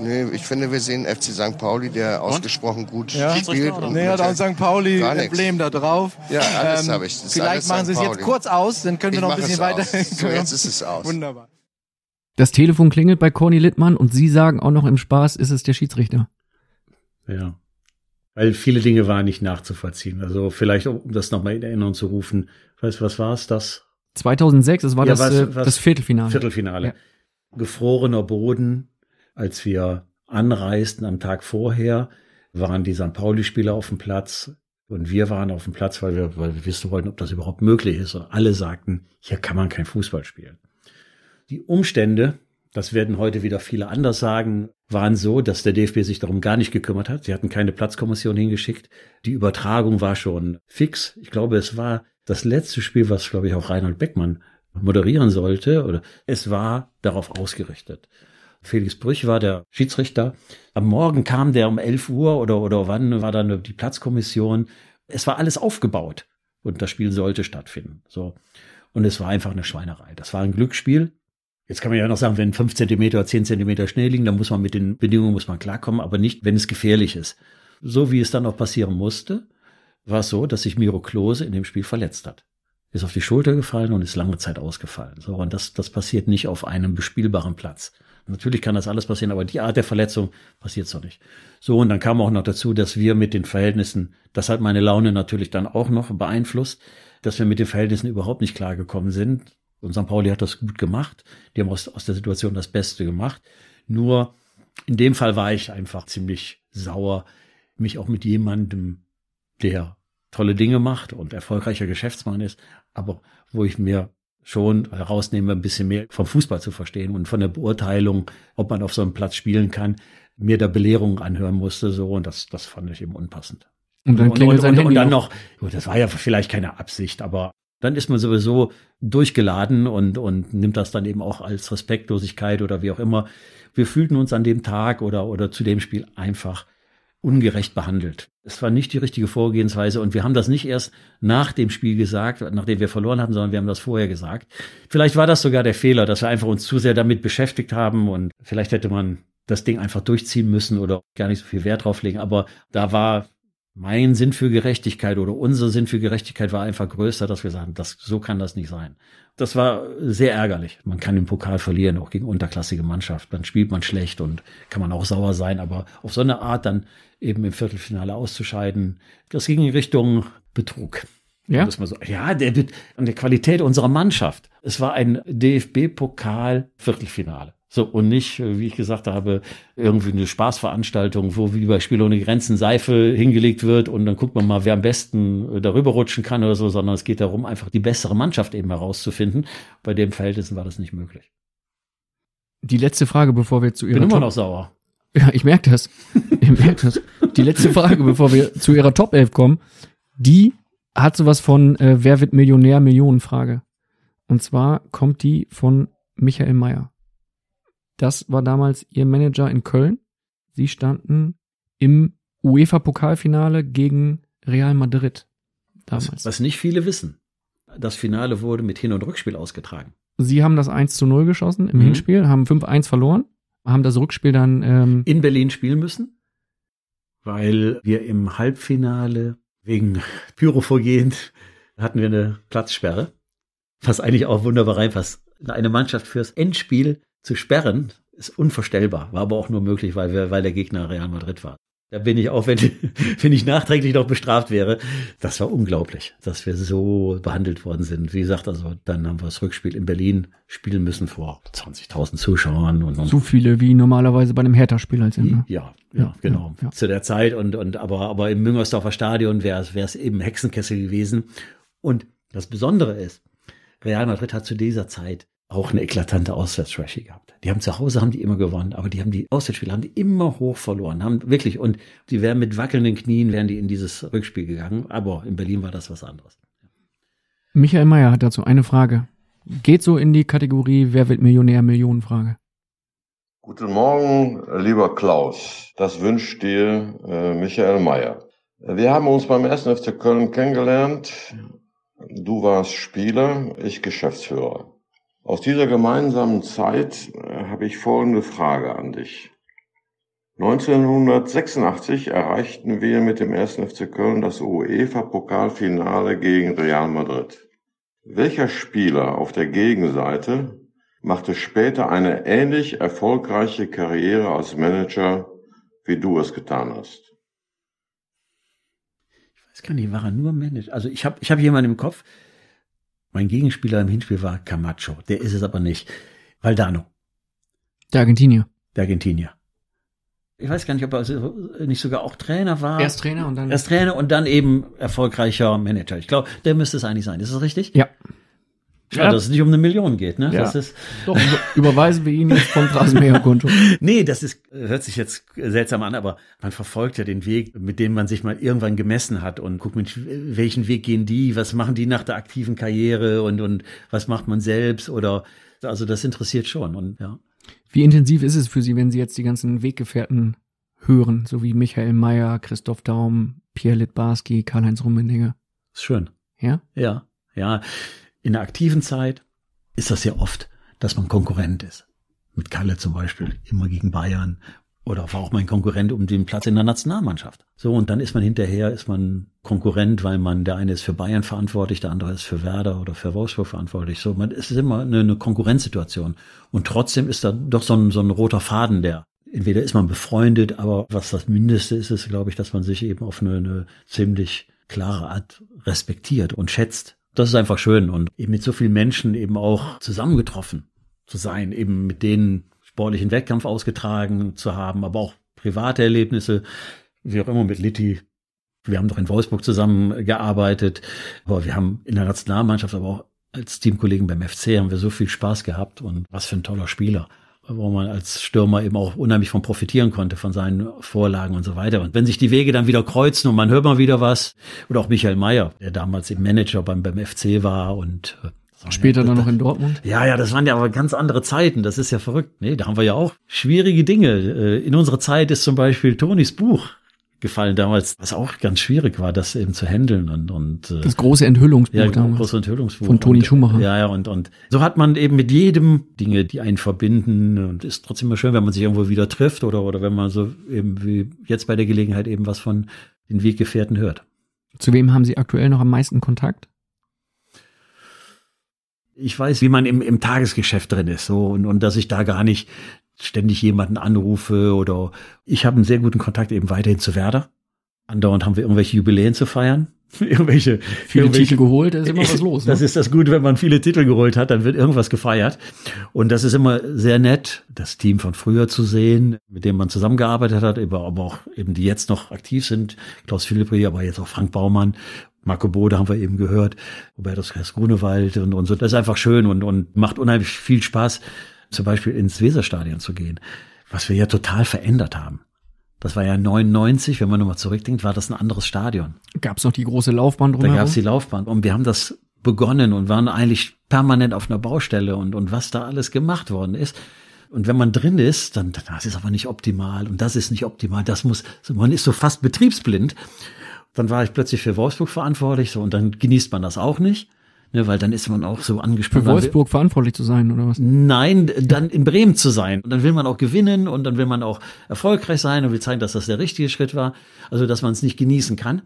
Nee, ich finde, wir sehen FC St. Pauli, der ausgesprochen gut Ja. spielt. und Nee, hat auch ein St. Pauli. Emblem da drauf. Ähm, Ja, alles habe ich. Das vielleicht machen. Sie es jetzt kurz aus, dann können wir Ich noch ein bisschen es weiter. So, jetzt ist es (laughs) aus. Wunderbar. Das Telefon klingelt bei Corny Littmann und Sie sagen auch noch im Spaß, ist es der Schiedsrichter. Ja. Weil viele Dinge waren nicht nachzuvollziehen. Also vielleicht, um das nochmal in Erinnerung zu rufen. Weißt du, was war es? Das 2006, das war Ja, das, was- äh, was- das Viertelfinale. Viertelfinale. Ja. Gefrorener Boden, als wir anreisten am Tag vorher, waren die St. Pauli-Spieler auf dem Platz und wir waren auf dem Platz, weil wir, weil wir wissen wollten, ob das überhaupt möglich ist. Und alle sagten, hier kann man kein Fußball spielen. Die Umstände, das werden heute wieder viele anders sagen, waren so, dass der DFB sich darum gar nicht gekümmert hat. Sie hatten keine Platzkommission hingeschickt. Die Übertragung war schon fix. Ich glaube, es war das letzte Spiel, was, glaube ich, auch Reinhold Beckmann moderieren sollte. Oder es war darauf ausgerichtet. Felix Brüch war der Schiedsrichter. Am Morgen kam der um 11 Uhr oder, oder wann war dann die Platzkommission. Es war alles aufgebaut und das Spiel sollte stattfinden. So. Und es war einfach eine Schweinerei. Das war ein Glücksspiel. Jetzt kann man ja noch sagen, wenn fünf Zentimeter oder zehn Zentimeter Schnee liegen, dann muss man mit den Bedingungen muss man klarkommen, aber nicht, wenn es gefährlich ist. So wie es dann auch passieren musste, war es so, dass sich Miro Klose in dem Spiel verletzt hat. Ist auf die Schulter gefallen und ist lange Zeit ausgefallen. So, und das, das passiert nicht auf einem bespielbaren Platz. Natürlich kann das alles passieren, aber die Art der Verletzung passiert so nicht. So, und dann kam auch noch dazu, dass wir mit den Verhältnissen, das hat meine Laune natürlich dann auch noch beeinflusst, dass wir mit den Verhältnissen überhaupt nicht klargekommen sind. Und St. Pauli hat das gut gemacht. Die haben aus, aus der Situation das Beste gemacht. Nur in dem Fall war ich einfach ziemlich sauer, mich auch mit jemandem, der tolle Dinge macht und erfolgreicher Geschäftsmann ist, aber wo ich mir schon herausnehme, ein bisschen mehr vom Fußball zu verstehen und von der Beurteilung, ob man auf so einem Platz spielen kann, mir da Belehrungen anhören musste, so, und das, das fand ich eben unpassend. Und dann klingelt sein und, Handy und dann noch. noch, gut, das war ja vielleicht keine Absicht, aber dann ist man sowieso durchgeladen und, und nimmt das dann eben auch als Respektlosigkeit oder wie auch immer. Wir fühlten uns an dem Tag oder, oder zu dem Spiel einfach ungerecht behandelt. Es war nicht die richtige Vorgehensweise und wir haben das nicht erst nach dem Spiel gesagt, nachdem wir verloren hatten, sondern wir haben das vorher gesagt. Vielleicht war das sogar der Fehler, dass wir einfach uns zu sehr damit beschäftigt haben und vielleicht hätte man das Ding einfach durchziehen müssen oder gar nicht so viel Wert drauf legen. Aber da war mein Sinn für Gerechtigkeit oder unser Sinn für Gerechtigkeit war einfach größer, dass wir sagen, das, so kann das nicht sein. Das war sehr ärgerlich. Man kann den Pokal verlieren, auch gegen unterklassige Mannschaft. Dann spielt man schlecht und kann man auch sauer sein, aber auf so eine Art dann eben im Viertelfinale auszuscheiden, das ging in Richtung Betrug. Ja? Man so, ja, der, an der Qualität unserer Mannschaft. Es war ein DFB-Pokal-Viertelfinale. So, und nicht, wie ich gesagt habe, irgendwie eine Spaßveranstaltung, wo wie bei Spiel ohne Grenzen Seife hingelegt wird und dann guckt man mal, wer am besten darüber rutschen kann oder so, sondern es geht darum, einfach die bessere Mannschaft eben herauszufinden. Bei den Verhältnissen war das nicht möglich. Die letzte Frage, bevor wir zu Ich Ihrer bin immer Top- noch sauer. Ja, ich merke das. (laughs) Ich merke das. Die letzte Frage, bevor wir zu Ihrer Top 11 kommen, die hat sowas von äh, Wer wird Millionär? Millionenfrage. Und zwar kommt die von Michael Mayer. Das war damals Ihr Manager in Köln. Sie standen im UEFA-Pokalfinale gegen Real Madrid. Damals. Was, was nicht viele wissen. Das Finale wurde mit Hin- und Rückspiel ausgetragen. Sie haben das 1 zu 0 geschossen im Mhm. Hinspiel, haben 5-1 verloren, haben das Rückspiel dann ähm, in Berlin spielen müssen, weil wir im Halbfinale wegen Pyrophorien hatten wir eine Platzsperre, was eigentlich auch wunderbar reinpasst. Eine Mannschaft fürs Endspiel zu sperren, ist unvorstellbar, war aber auch nur möglich, weil wir, weil der Gegner Real Madrid war. Da bin ich auch, (laughs) wenn, wenn ich nachträglich noch bestraft wäre. Das war unglaublich, dass wir so behandelt worden sind. Wie gesagt, also dann haben wir das Rückspiel in Berlin spielen müssen vor 20.000 Zuschauern und, und so viele wie normalerweise bei einem Hertha-Spiel halt sind. Ne? ja, ja, genau. ja. Zu der Zeit und, und aber, aber im Müngersdorfer Stadion wäre es, wäre es eben Hexenkessel gewesen. Und das Besondere ist, Real Madrid hat zu dieser Zeit auch eine eklatante Auswärtsschwäche gehabt. Die haben zu Hause haben die immer gewonnen, aber die haben die Auswärtsspiele haben die immer hoch verloren, haben wirklich und die wären mit wackelnden Knien wären die in dieses Rückspiel gegangen, aber in Berlin war das was anderes. Michael Mayer hat dazu eine Frage. Geht so in die Kategorie Wer wird Millionär Millionenfrage. Guten Morgen, lieber Klaus. Das wünscht dir äh, Michael Mayer. Wir haben uns beim 1. FC Köln kennengelernt. Du warst Spieler, ich Geschäftsführer. Aus dieser gemeinsamen Zeit äh, habe ich folgende Frage an dich. 1986 erreichten wir mit dem 1. FC Köln das UEFA-Pokalfinale gegen Real Madrid. Welcher Spieler auf der Gegenseite machte später eine ähnlich erfolgreiche Karriere als Manager, wie du es getan hast? Ich weiß gar nicht, war er nur Manager? Also ich habe ich hab jemanden im Kopf, mein Gegenspieler im Hinspiel war Camacho. Der ist es aber nicht. Valdano. Der Argentinier. Der Argentinier. Ich weiß gar nicht, ob er nicht sogar auch Trainer war. Erst Trainer und dann. Erst Trainer und dann eben erfolgreicher Manager. Ich glaube, der müsste es eigentlich sein. Ist das richtig? Ja. Ja, ja, dass es nicht um eine Million geht, ne? Ja. Das ist Doch, überweisen wir ihn jetzt vom Rasenmäherkonto. (laughs) nee, das ist, hört sich jetzt seltsam an, aber man verfolgt ja den Weg, mit dem man sich mal irgendwann gemessen hat und guckt, mit welchen Weg gehen die, was machen die nach der aktiven Karriere und, und was macht man selbst oder, also das interessiert schon und, ja. Wie intensiv ist es für Sie, wenn Sie jetzt die ganzen Weggefährten hören, so wie Michael Mayer, Christoph Daum, Pierre Littbarski, Karl-Heinz Rummenigge? Ist schön. Ja? Ja, ja. In der aktiven Zeit ist das ja oft, dass man Konkurrent ist. Mit Kalle zum Beispiel, immer gegen Bayern. Oder war auch mein Konkurrent um den Platz in der Nationalmannschaft. So, und dann ist man hinterher, ist man Konkurrent, weil man, der eine ist für Bayern verantwortlich, der andere ist für Werder oder für Wolfsburg verantwortlich. So, man, es ist immer eine, eine Konkurrenzsituation. Und trotzdem ist da doch so ein, so ein roter Faden, der entweder ist man befreundet, aber was das Mindeste ist, ist, glaube ich, dass man sich eben auf eine, eine ziemlich klare Art respektiert und schätzt. Das ist einfach schön und eben mit so vielen Menschen eben auch zusammengetroffen zu sein, eben mit denen sportlichen Wettkampf ausgetragen zu haben, aber auch private Erlebnisse, wie auch immer mit Litti. Wir haben doch in Wolfsburg zusammengearbeitet, aber wir haben in der Nationalmannschaft, aber auch als Teamkollegen beim FC haben wir so viel Spaß gehabt und was für ein toller Spieler wo man als Stürmer eben auch unheimlich von profitieren konnte, von seinen Vorlagen und so weiter. Und wenn sich die Wege dann wieder kreuzen und man hört mal wieder was, oder auch Michael Mayer, der damals eben Manager beim, beim FC war und äh, Später dann noch in Dortmund? Ja, ja, das waren ja aber ganz andere Zeiten. Das ist ja verrückt. Nee, da haben wir ja auch schwierige Dinge. Äh, in unserer Zeit ist zum Beispiel Tonis Buch gefallen damals, was auch ganz schwierig war, das eben zu handeln und und das große Enthüllungsbuch ja, damals. große Enthüllungsbuch von Toni Schumacher. Ja, ja und und so hat man eben mit jedem Dinge, die einen verbinden und ist trotzdem immer schön, wenn man sich irgendwo wieder trifft oder oder wenn man so eben wie jetzt bei der Gelegenheit eben was von den Weggefährten hört. Zu wem haben Sie aktuell noch am meisten Kontakt? Ich weiß, wie man im, im Tagesgeschäft drin ist, so und, und dass ich da gar nicht ständig jemanden anrufe oder ich habe einen sehr guten Kontakt eben weiterhin zu Werder. Andauernd haben wir irgendwelche Jubiläen zu feiern. (laughs) irgendwelche viele irgendwelche, Titel geholt, da ist immer (laughs) was los. Ne? Das ist das Gute, wenn man viele Titel geholt hat, dann wird irgendwas gefeiert. Und das ist immer sehr nett, das Team von früher zu sehen, mit dem man zusammengearbeitet hat, aber auch eben die jetzt noch aktiv sind. Klaus Philippi, aber jetzt auch Frank Baumann. Marco Bode haben wir eben gehört, Robertus Kreis Grunewald und, und so. Das ist einfach schön und, und macht unheimlich viel Spaß, zum Beispiel ins Weserstadion zu gehen, was wir ja total verändert haben. Das war ja 99, wenn man nochmal zurückdenkt, war das ein anderes Stadion. Gab es noch die große Laufbahn drumherum? Da gab es die Laufbahn und wir haben das begonnen und waren eigentlich permanent auf einer Baustelle und, und was da alles gemacht worden ist. Und wenn man drin ist, dann das ist aber nicht optimal und das ist nicht optimal. Das muss, man ist so fast betriebsblind. Dann war ich plötzlich für Wolfsburg verantwortlich so und dann genießt man das auch nicht. Ne, weil dann ist man auch so angespannt. Für Wolfsburg verantwortlich zu sein, oder was? Nein, dann in Bremen zu sein. Und dann will man auch gewinnen und dann will man auch erfolgreich sein und will zeigen, dass das der richtige Schritt war. Also, dass man es nicht genießen kann.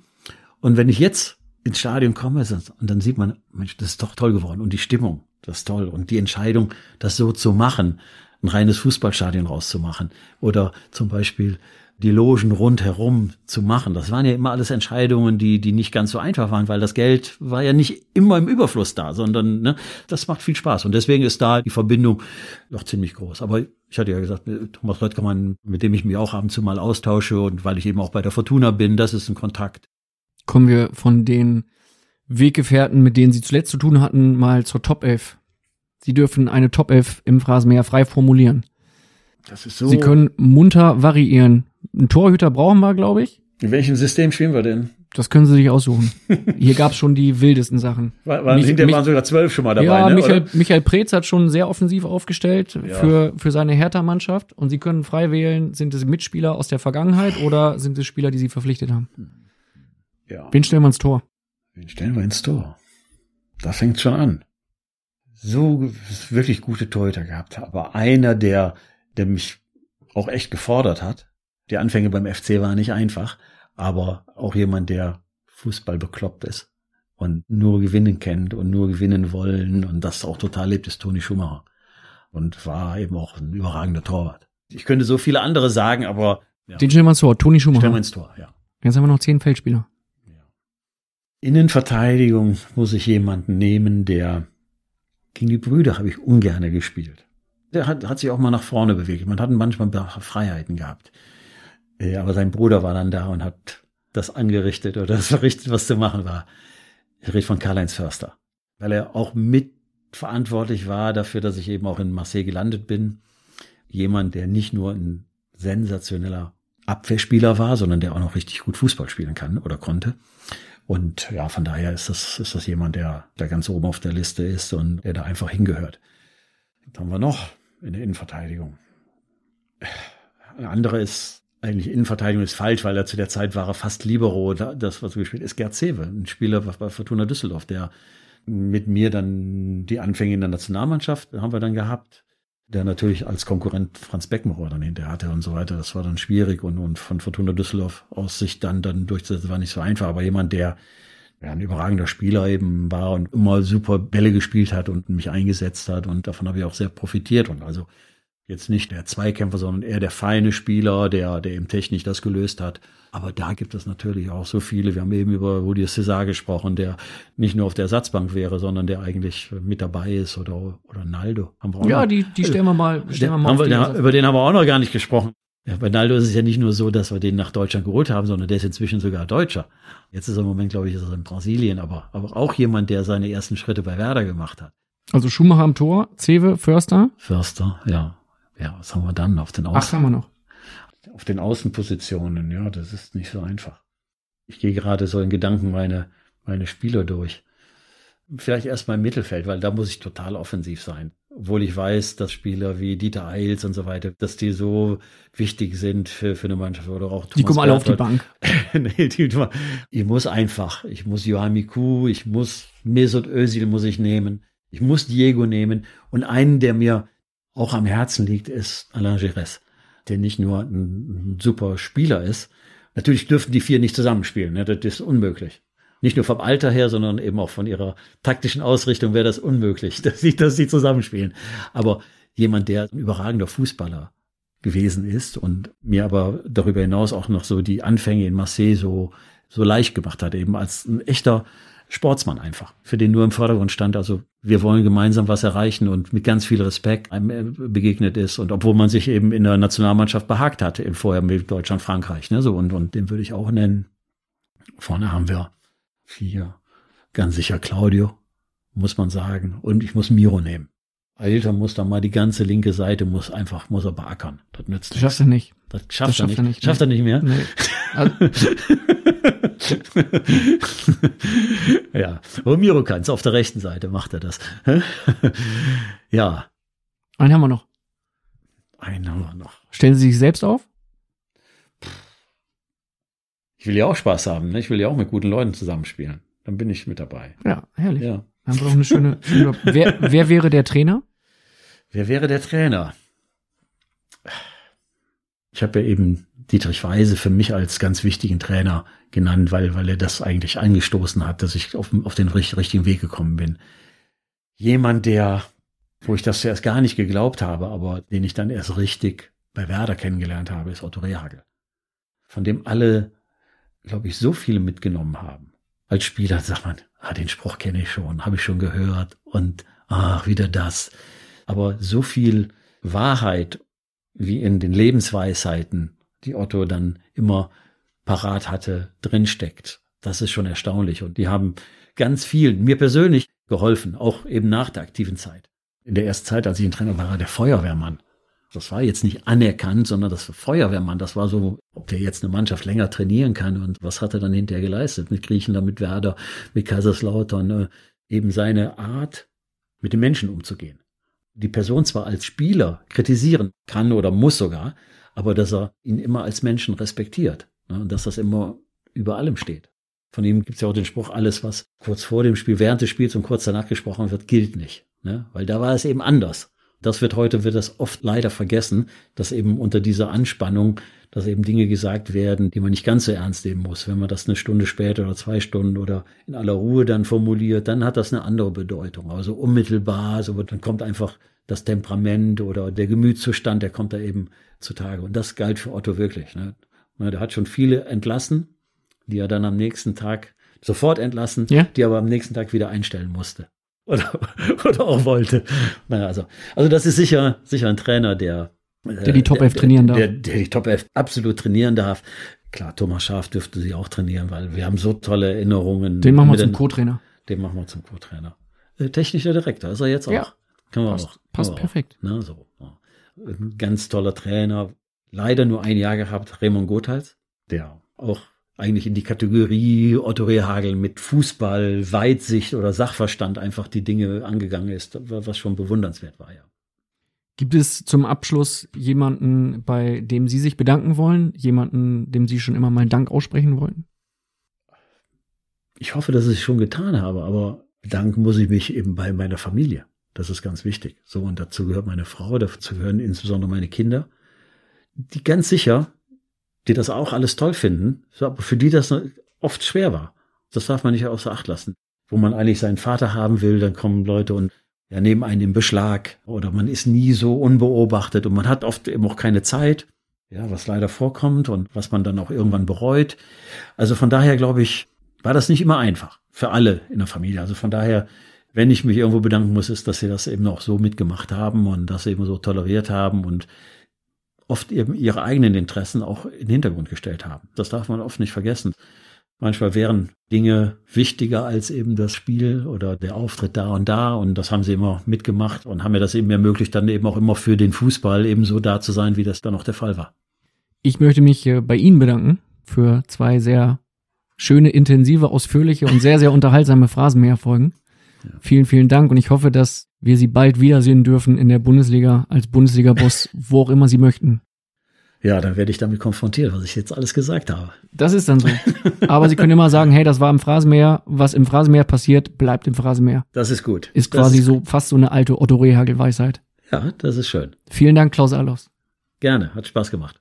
Und wenn ich jetzt ins Stadion komme und dann sieht man, Mensch, das ist doch toll geworden. Und die Stimmung, das ist toll. Und die Entscheidung, das so zu machen, ein reines Fußballstadion rauszumachen. Oder zum Beispiel die Logen rundherum zu machen. Das waren ja immer alles Entscheidungen, die, die nicht ganz so einfach waren, weil das Geld war ja nicht immer im Überfluss da, sondern ne, das macht viel Spaß. Und deswegen ist da die Verbindung doch ziemlich groß. Aber ich hatte ja gesagt, Thomas Röttgermann, mit dem ich mich auch ab und zu mal austausche und weil ich eben auch bei der Fortuna bin, das ist ein Kontakt. Kommen wir von den Weggefährten, mit denen Sie zuletzt zu tun hatten, mal zur Top 11 Sie dürfen eine Top 11 im Phrasenmäher frei formulieren. Das ist so. Sie können munter variieren. Einen Torhüter brauchen wir, glaube ich. In welchem System spielen wir denn? Das können Sie sich aussuchen. Hier gab's schon die wildesten Sachen. (laughs) War, waren, hinterher waren sogar zwölf schon mal dabei. Ja, ne? Michael? Michael Preetz hat schon sehr offensiv aufgestellt Ja. für, für seine Hertha-Mannschaft. Und Sie können frei wählen, sind es Mitspieler aus der Vergangenheit oder sind es Spieler, die Sie verpflichtet haben? Ja. Wen stellen wir ins Tor? Wen stellen wir ins Tor? Da fängt's schon an. So wirklich gute Torhüter gehabt, aber einer, der, der mich auch echt gefordert hat. Die Anfänge beim FC waren nicht einfach, aber auch jemand, der Fußball bekloppt ist und nur gewinnen kennt und nur gewinnen wollen und das auch total lebt, ist Toni Schumacher. Und war eben auch ein überragender Torwart. Ich könnte so viele andere sagen, aber ja. Den stellen wir ins Tor. Toni Schumacher. Stellen wir ins Tor, ja. Jetzt haben wir noch zehn Feldspieler. Innenverteidigung muss ich jemanden nehmen, der gegen die Brüder habe ich ungerne gespielt. Der hat, hat sich auch mal nach vorne bewegt. Man hat manchmal Freiheiten gehabt. Äh, Aber sein Bruder war dann da und hat das angerichtet oder (laughs) das verrichtet, was zu machen war. Ich rede von Karl-Heinz Förster. Weil er auch mitverantwortlich war dafür, dass ich eben auch in Marseille gelandet bin. Jemand, der nicht nur ein sensationeller Abwehrspieler war, sondern der auch noch richtig gut Fußball spielen kann oder konnte. Und ja, von daher ist das, ist das jemand, der, der ganz oben auf der Liste ist und der da einfach hingehört. Was haben wir noch in der Innenverteidigung? Ein anderer ist eigentlich Innenverteidigung ist falsch, weil er zu der Zeit war er fast Libero. Da- Das, was er gespielt ist Gerd Sewe, ein Spieler bei Fortuna Düsseldorf, der mit mir dann die Anfänge in der Nationalmannschaft haben wir dann gehabt, der natürlich als Konkurrent Franz Beckenbauer dann hinterher hatte und so weiter. Das war dann schwierig und, und von Fortuna Düsseldorf aus sich dann, dann durchzusetzen, war nicht so einfach. Aber jemand, der ja, ein überragender Spieler eben war und immer super Bälle gespielt hat und mich eingesetzt hat und davon habe ich auch sehr profitiert und also jetzt nicht der Zweikämpfer, sondern eher der feine Spieler, der, der eben technisch das gelöst hat. Aber da gibt es natürlich auch so viele. Wir haben eben über Rudi Cesar gesprochen, der nicht nur auf der Ersatzbank wäre, sondern der eigentlich mit dabei ist oder, oder Naldo. Haben wir auch Ja, noch. die, die stellen wir mal, stellen wir mal wir, den, über den haben wir auch noch gar nicht gesprochen. Ja, bei Naldo ist es ja nicht nur so, dass wir den nach Deutschland geholt haben, sondern der ist inzwischen sogar Deutscher. Jetzt ist er im Moment, glaube ich, ist er in Brasilien, aber, aber auch jemand, der seine ersten Schritte bei Werder gemacht hat. Also Schumacher am Tor, Zewe, Förster. Förster, ja. Ja, was haben wir dann auf den Ach, Außen? haben wir noch. Auf den Außenpositionen, ja, das ist nicht so einfach. Ich gehe gerade so in Gedanken meine, meine Spieler durch. Vielleicht erstmal im Mittelfeld, weil da muss ich total offensiv sein. Obwohl ich weiß, dass Spieler wie Dieter Eils und so weiter, dass die so wichtig sind für, für eine Mannschaft oder auch Die kommen alle auf die. Bank. (laughs) nee, die, ich muss einfach, ich muss Johan Miku, ich muss Mesut Özil muss ich nehmen, ich muss Diego nehmen und einen, der mir auch am Herzen liegt, ist Alain Giresse, der nicht nur ein, ein super Spieler ist. Natürlich dürften die vier nicht zusammenspielen, ne? das ist unmöglich. Nicht nur vom Alter her, sondern eben auch von ihrer taktischen Ausrichtung wäre das unmöglich, (laughs) dass sie, dass sie zusammenspielen. Aber jemand, der ein überragender Fußballer gewesen ist und mir aber darüber hinaus auch noch so die Anfänge in Marseille so, so leicht gemacht hat, eben als ein echter Sportsmann einfach, für den nur im Vordergrund stand. Also wir wollen gemeinsam was erreichen und mit ganz viel Respekt einem äh, begegnet ist. Und obwohl man sich eben in der Nationalmannschaft behagt hatte, im vorher mit Deutschland, Frankreich, ne, so und, und den würde ich auch nennen. Vorne haben wir vier, ganz sicher Claudio, muss man sagen. Und ich muss Miro nehmen. Ailton muss da mal die ganze linke Seite muss einfach, muss er beackern. Das nützt Das schafft er nicht. Das schafft, Das er, schafft nicht. er nicht, Schafft er nicht mehr? Nee. Also- (laughs) ja, Miro kann's. Auf der rechten Seite macht er das. (laughs) ja, Einen haben wir noch. einen haben wir noch. Stellen Sie sich selbst auf? Ich will ja auch Spaß haben. Ne? Ich will ja auch mit guten Leuten zusammenspielen. Dann bin ich mit dabei. Ja, herrlich. Ja. Haben wir doch eine schöne, wer, wer wäre der Trainer? Wer wäre der Trainer? Ich habe ja eben Dietrich Weise für mich als ganz wichtigen Trainer genannt, weil, weil er das eigentlich angestoßen hat, dass ich auf, auf den richt- richtigen Weg gekommen bin. Jemand, der, wo ich das zuerst gar nicht geglaubt habe, aber den ich dann erst richtig bei Werder kennengelernt habe, ist Otto Rehagel. Von dem alle, glaube ich, so viel mitgenommen haben. Als Spieler sagt man, ah, den Spruch kenne ich schon, habe ich schon gehört und ach, wieder das. Aber so viel Wahrheit wie in den Lebensweisheiten, die Otto dann immer parat hatte, drinsteckt. Das ist schon erstaunlich. Und die haben ganz vielen, mir persönlich, geholfen, auch eben nach der aktiven Zeit. In der ersten Zeit, als ich ein Trainer war der Feuerwehrmann. Das war jetzt nicht anerkannt, sondern das Feuerwehrmann, das war so, ob der jetzt eine Mannschaft länger trainieren kann und was hat er dann hinterher geleistet mit Griechenland, mit Werder, mit Kaiserslautern, äh, eben seine Art, mit den Menschen umzugehen. Die Person zwar als Spieler kritisieren kann oder muss sogar, aber dass er ihn immer als Menschen respektiert ne, und dass das immer über allem steht. Von ihm gibt es ja auch den Spruch, alles, was kurz vor dem Spiel, während des Spiels und kurz danach gesprochen wird, gilt nicht. Ne? Weil da war es eben anders. Das wird heute, wird das oft leider vergessen, dass eben unter dieser Anspannung, dass eben Dinge gesagt werden, die man nicht ganz so ernst nehmen muss. Wenn man das eine Stunde später oder zwei Stunden oder in aller Ruhe dann formuliert, dann hat das eine andere Bedeutung. Also unmittelbar, so dann kommt einfach das Temperament oder der Gemütszustand, der kommt da eben zutage. Und das galt für Otto wirklich. Ne? Der hat schon viele entlassen, die er dann am nächsten Tag sofort entlassen, ja? die aber am nächsten Tag wieder einstellen musste. Oder, (laughs) oder auch wollte. Naja, also, also das ist sicher, sicher ein Trainer, der, der die Top 11 trainieren darf. Der, der die Top 11 absolut trainieren darf. Klar, Thomas Schaaf dürfte sie auch trainieren, weil wir haben so tolle Erinnerungen. Den machen wir zum Co-Trainer. Den machen wir zum Co-Trainer. Äh, technischer Direktor ist er jetzt auch. Ja, Können wir passt, auch. Passt perfekt. Auch, ne, so. Ein ganz toller Trainer. Leider nur ein Jahr gehabt, Raymond Gothals, der auch eigentlich in die Kategorie Otto Rehagel mit Fußball, Weitsicht oder Sachverstand einfach die Dinge angegangen ist, was schon bewundernswert war, ja. Gibt es zum Abschluss jemanden, bei dem Sie sich bedanken wollen? Jemanden, dem Sie schon immer mal Dank aussprechen wollten? Ich hoffe, dass ich es schon getan habe, aber bedanken muss ich mich eben bei meiner Familie. Das ist ganz wichtig. So, und dazu gehört meine Frau, dazu gehören insbesondere meine Kinder, die ganz sicher die das auch alles toll finden, aber für die das oft schwer war. Das darf man nicht außer Acht lassen. Wo man eigentlich seinen Vater haben will, dann kommen Leute und ja, nehmen einen in Beschlag oder man ist nie so unbeobachtet und man hat oft eben auch keine Zeit, ja, was leider vorkommt und was man dann auch irgendwann bereut. Also von daher glaube ich, war das nicht immer einfach für alle in der Familie. Also von daher, wenn ich mich irgendwo bedanken muss, ist, dass sie das eben auch so mitgemacht haben und das eben so toleriert haben und oft eben ihre eigenen Interessen auch in den Hintergrund gestellt haben. Das darf man oft nicht vergessen. Manchmal wären Dinge wichtiger als eben das Spiel oder der Auftritt da und da und das haben sie immer mitgemacht und haben mir das eben ermöglicht, dann eben auch immer für den Fußball eben so da zu sein, wie das dann auch der Fall war. Ich möchte mich äh, bei Ihnen bedanken für zwei sehr schöne, intensive, ausführliche und sehr, sehr (laughs) unterhaltsame Phrasenmäherfolgen. Ja. Vielen, vielen Dank und ich hoffe, dass wir sie bald wiedersehen dürfen in der Bundesliga als Bundesliga-Boss, (laughs) wo auch immer sie möchten. Ja, dann werde ich damit konfrontiert, was ich jetzt alles gesagt habe. Das ist dann so. (laughs) Aber Sie können immer sagen, hey, das war im Phrasenmäher. Was im Phrasenmäher passiert, bleibt im Phrasenmäher. Das ist gut. Ist das quasi ist so fast so eine alte Otto Rehagel-Weisheit. Ja, das ist schön. Vielen Dank, Klaus Allos. Gerne, hat Spaß gemacht.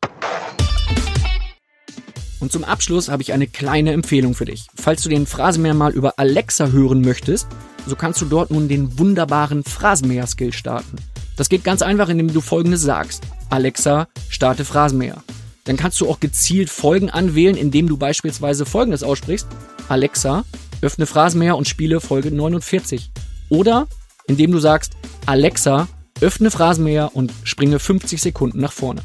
Und zum Abschluss habe ich eine kleine Empfehlung für dich. Falls du den Phrasenmäher mal über Alexa hören möchtest, so kannst du dort nun den wunderbaren Phrasenmäher-Skill starten. Das geht ganz einfach, indem du folgendes sagst. Alexa, starte Phrasenmäher. Dann kannst du auch gezielt Folgen anwählen, indem du beispielsweise folgendes aussprichst. Alexa, öffne Phrasenmäher und spiele Folge 49. Oder indem du sagst, Alexa, öffne Phrasenmäher und springe 50 Sekunden nach vorne.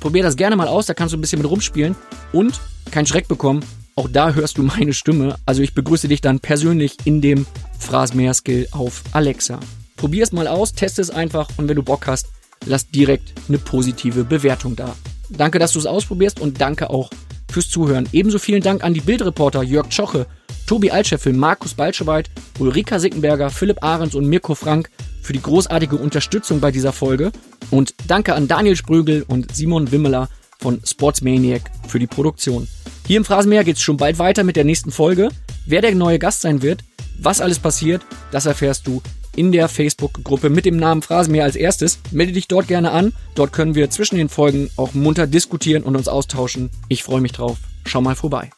Probier das gerne mal aus, da kannst du ein bisschen mit rumspielen und keinen Schreck bekommen. Auch da hörst du meine Stimme. Also ich begrüße dich dann persönlich in dem Phrasenmäher-Skill auf Alexa. Probier es mal aus, teste es einfach und wenn du Bock hast, lass direkt eine positive Bewertung da. Danke, dass du es ausprobierst und danke auch fürs Zuhören. Ebenso vielen Dank an die Bildreporter Jörg Tschoche, Tobi Altscheffel, Markus Balscheweit, Ulrika Sickenberger, Philipp Ahrens und Mirko Frank für die großartige Unterstützung bei dieser Folge. Und danke an Daniel Sprügel und Simon Wimmeler von Sportsmaniac für die Produktion. Hier im Phrasenmäher geht es schon bald weiter mit der nächsten Folge. Wer der neue Gast sein wird, was alles passiert, das erfährst du in der Facebook-Gruppe mit dem Namen Phrasenmäher als erstes. Melde dich dort gerne an. Dort können wir zwischen den Folgen auch munter diskutieren und uns austauschen. Ich freue mich drauf. Schau mal vorbei.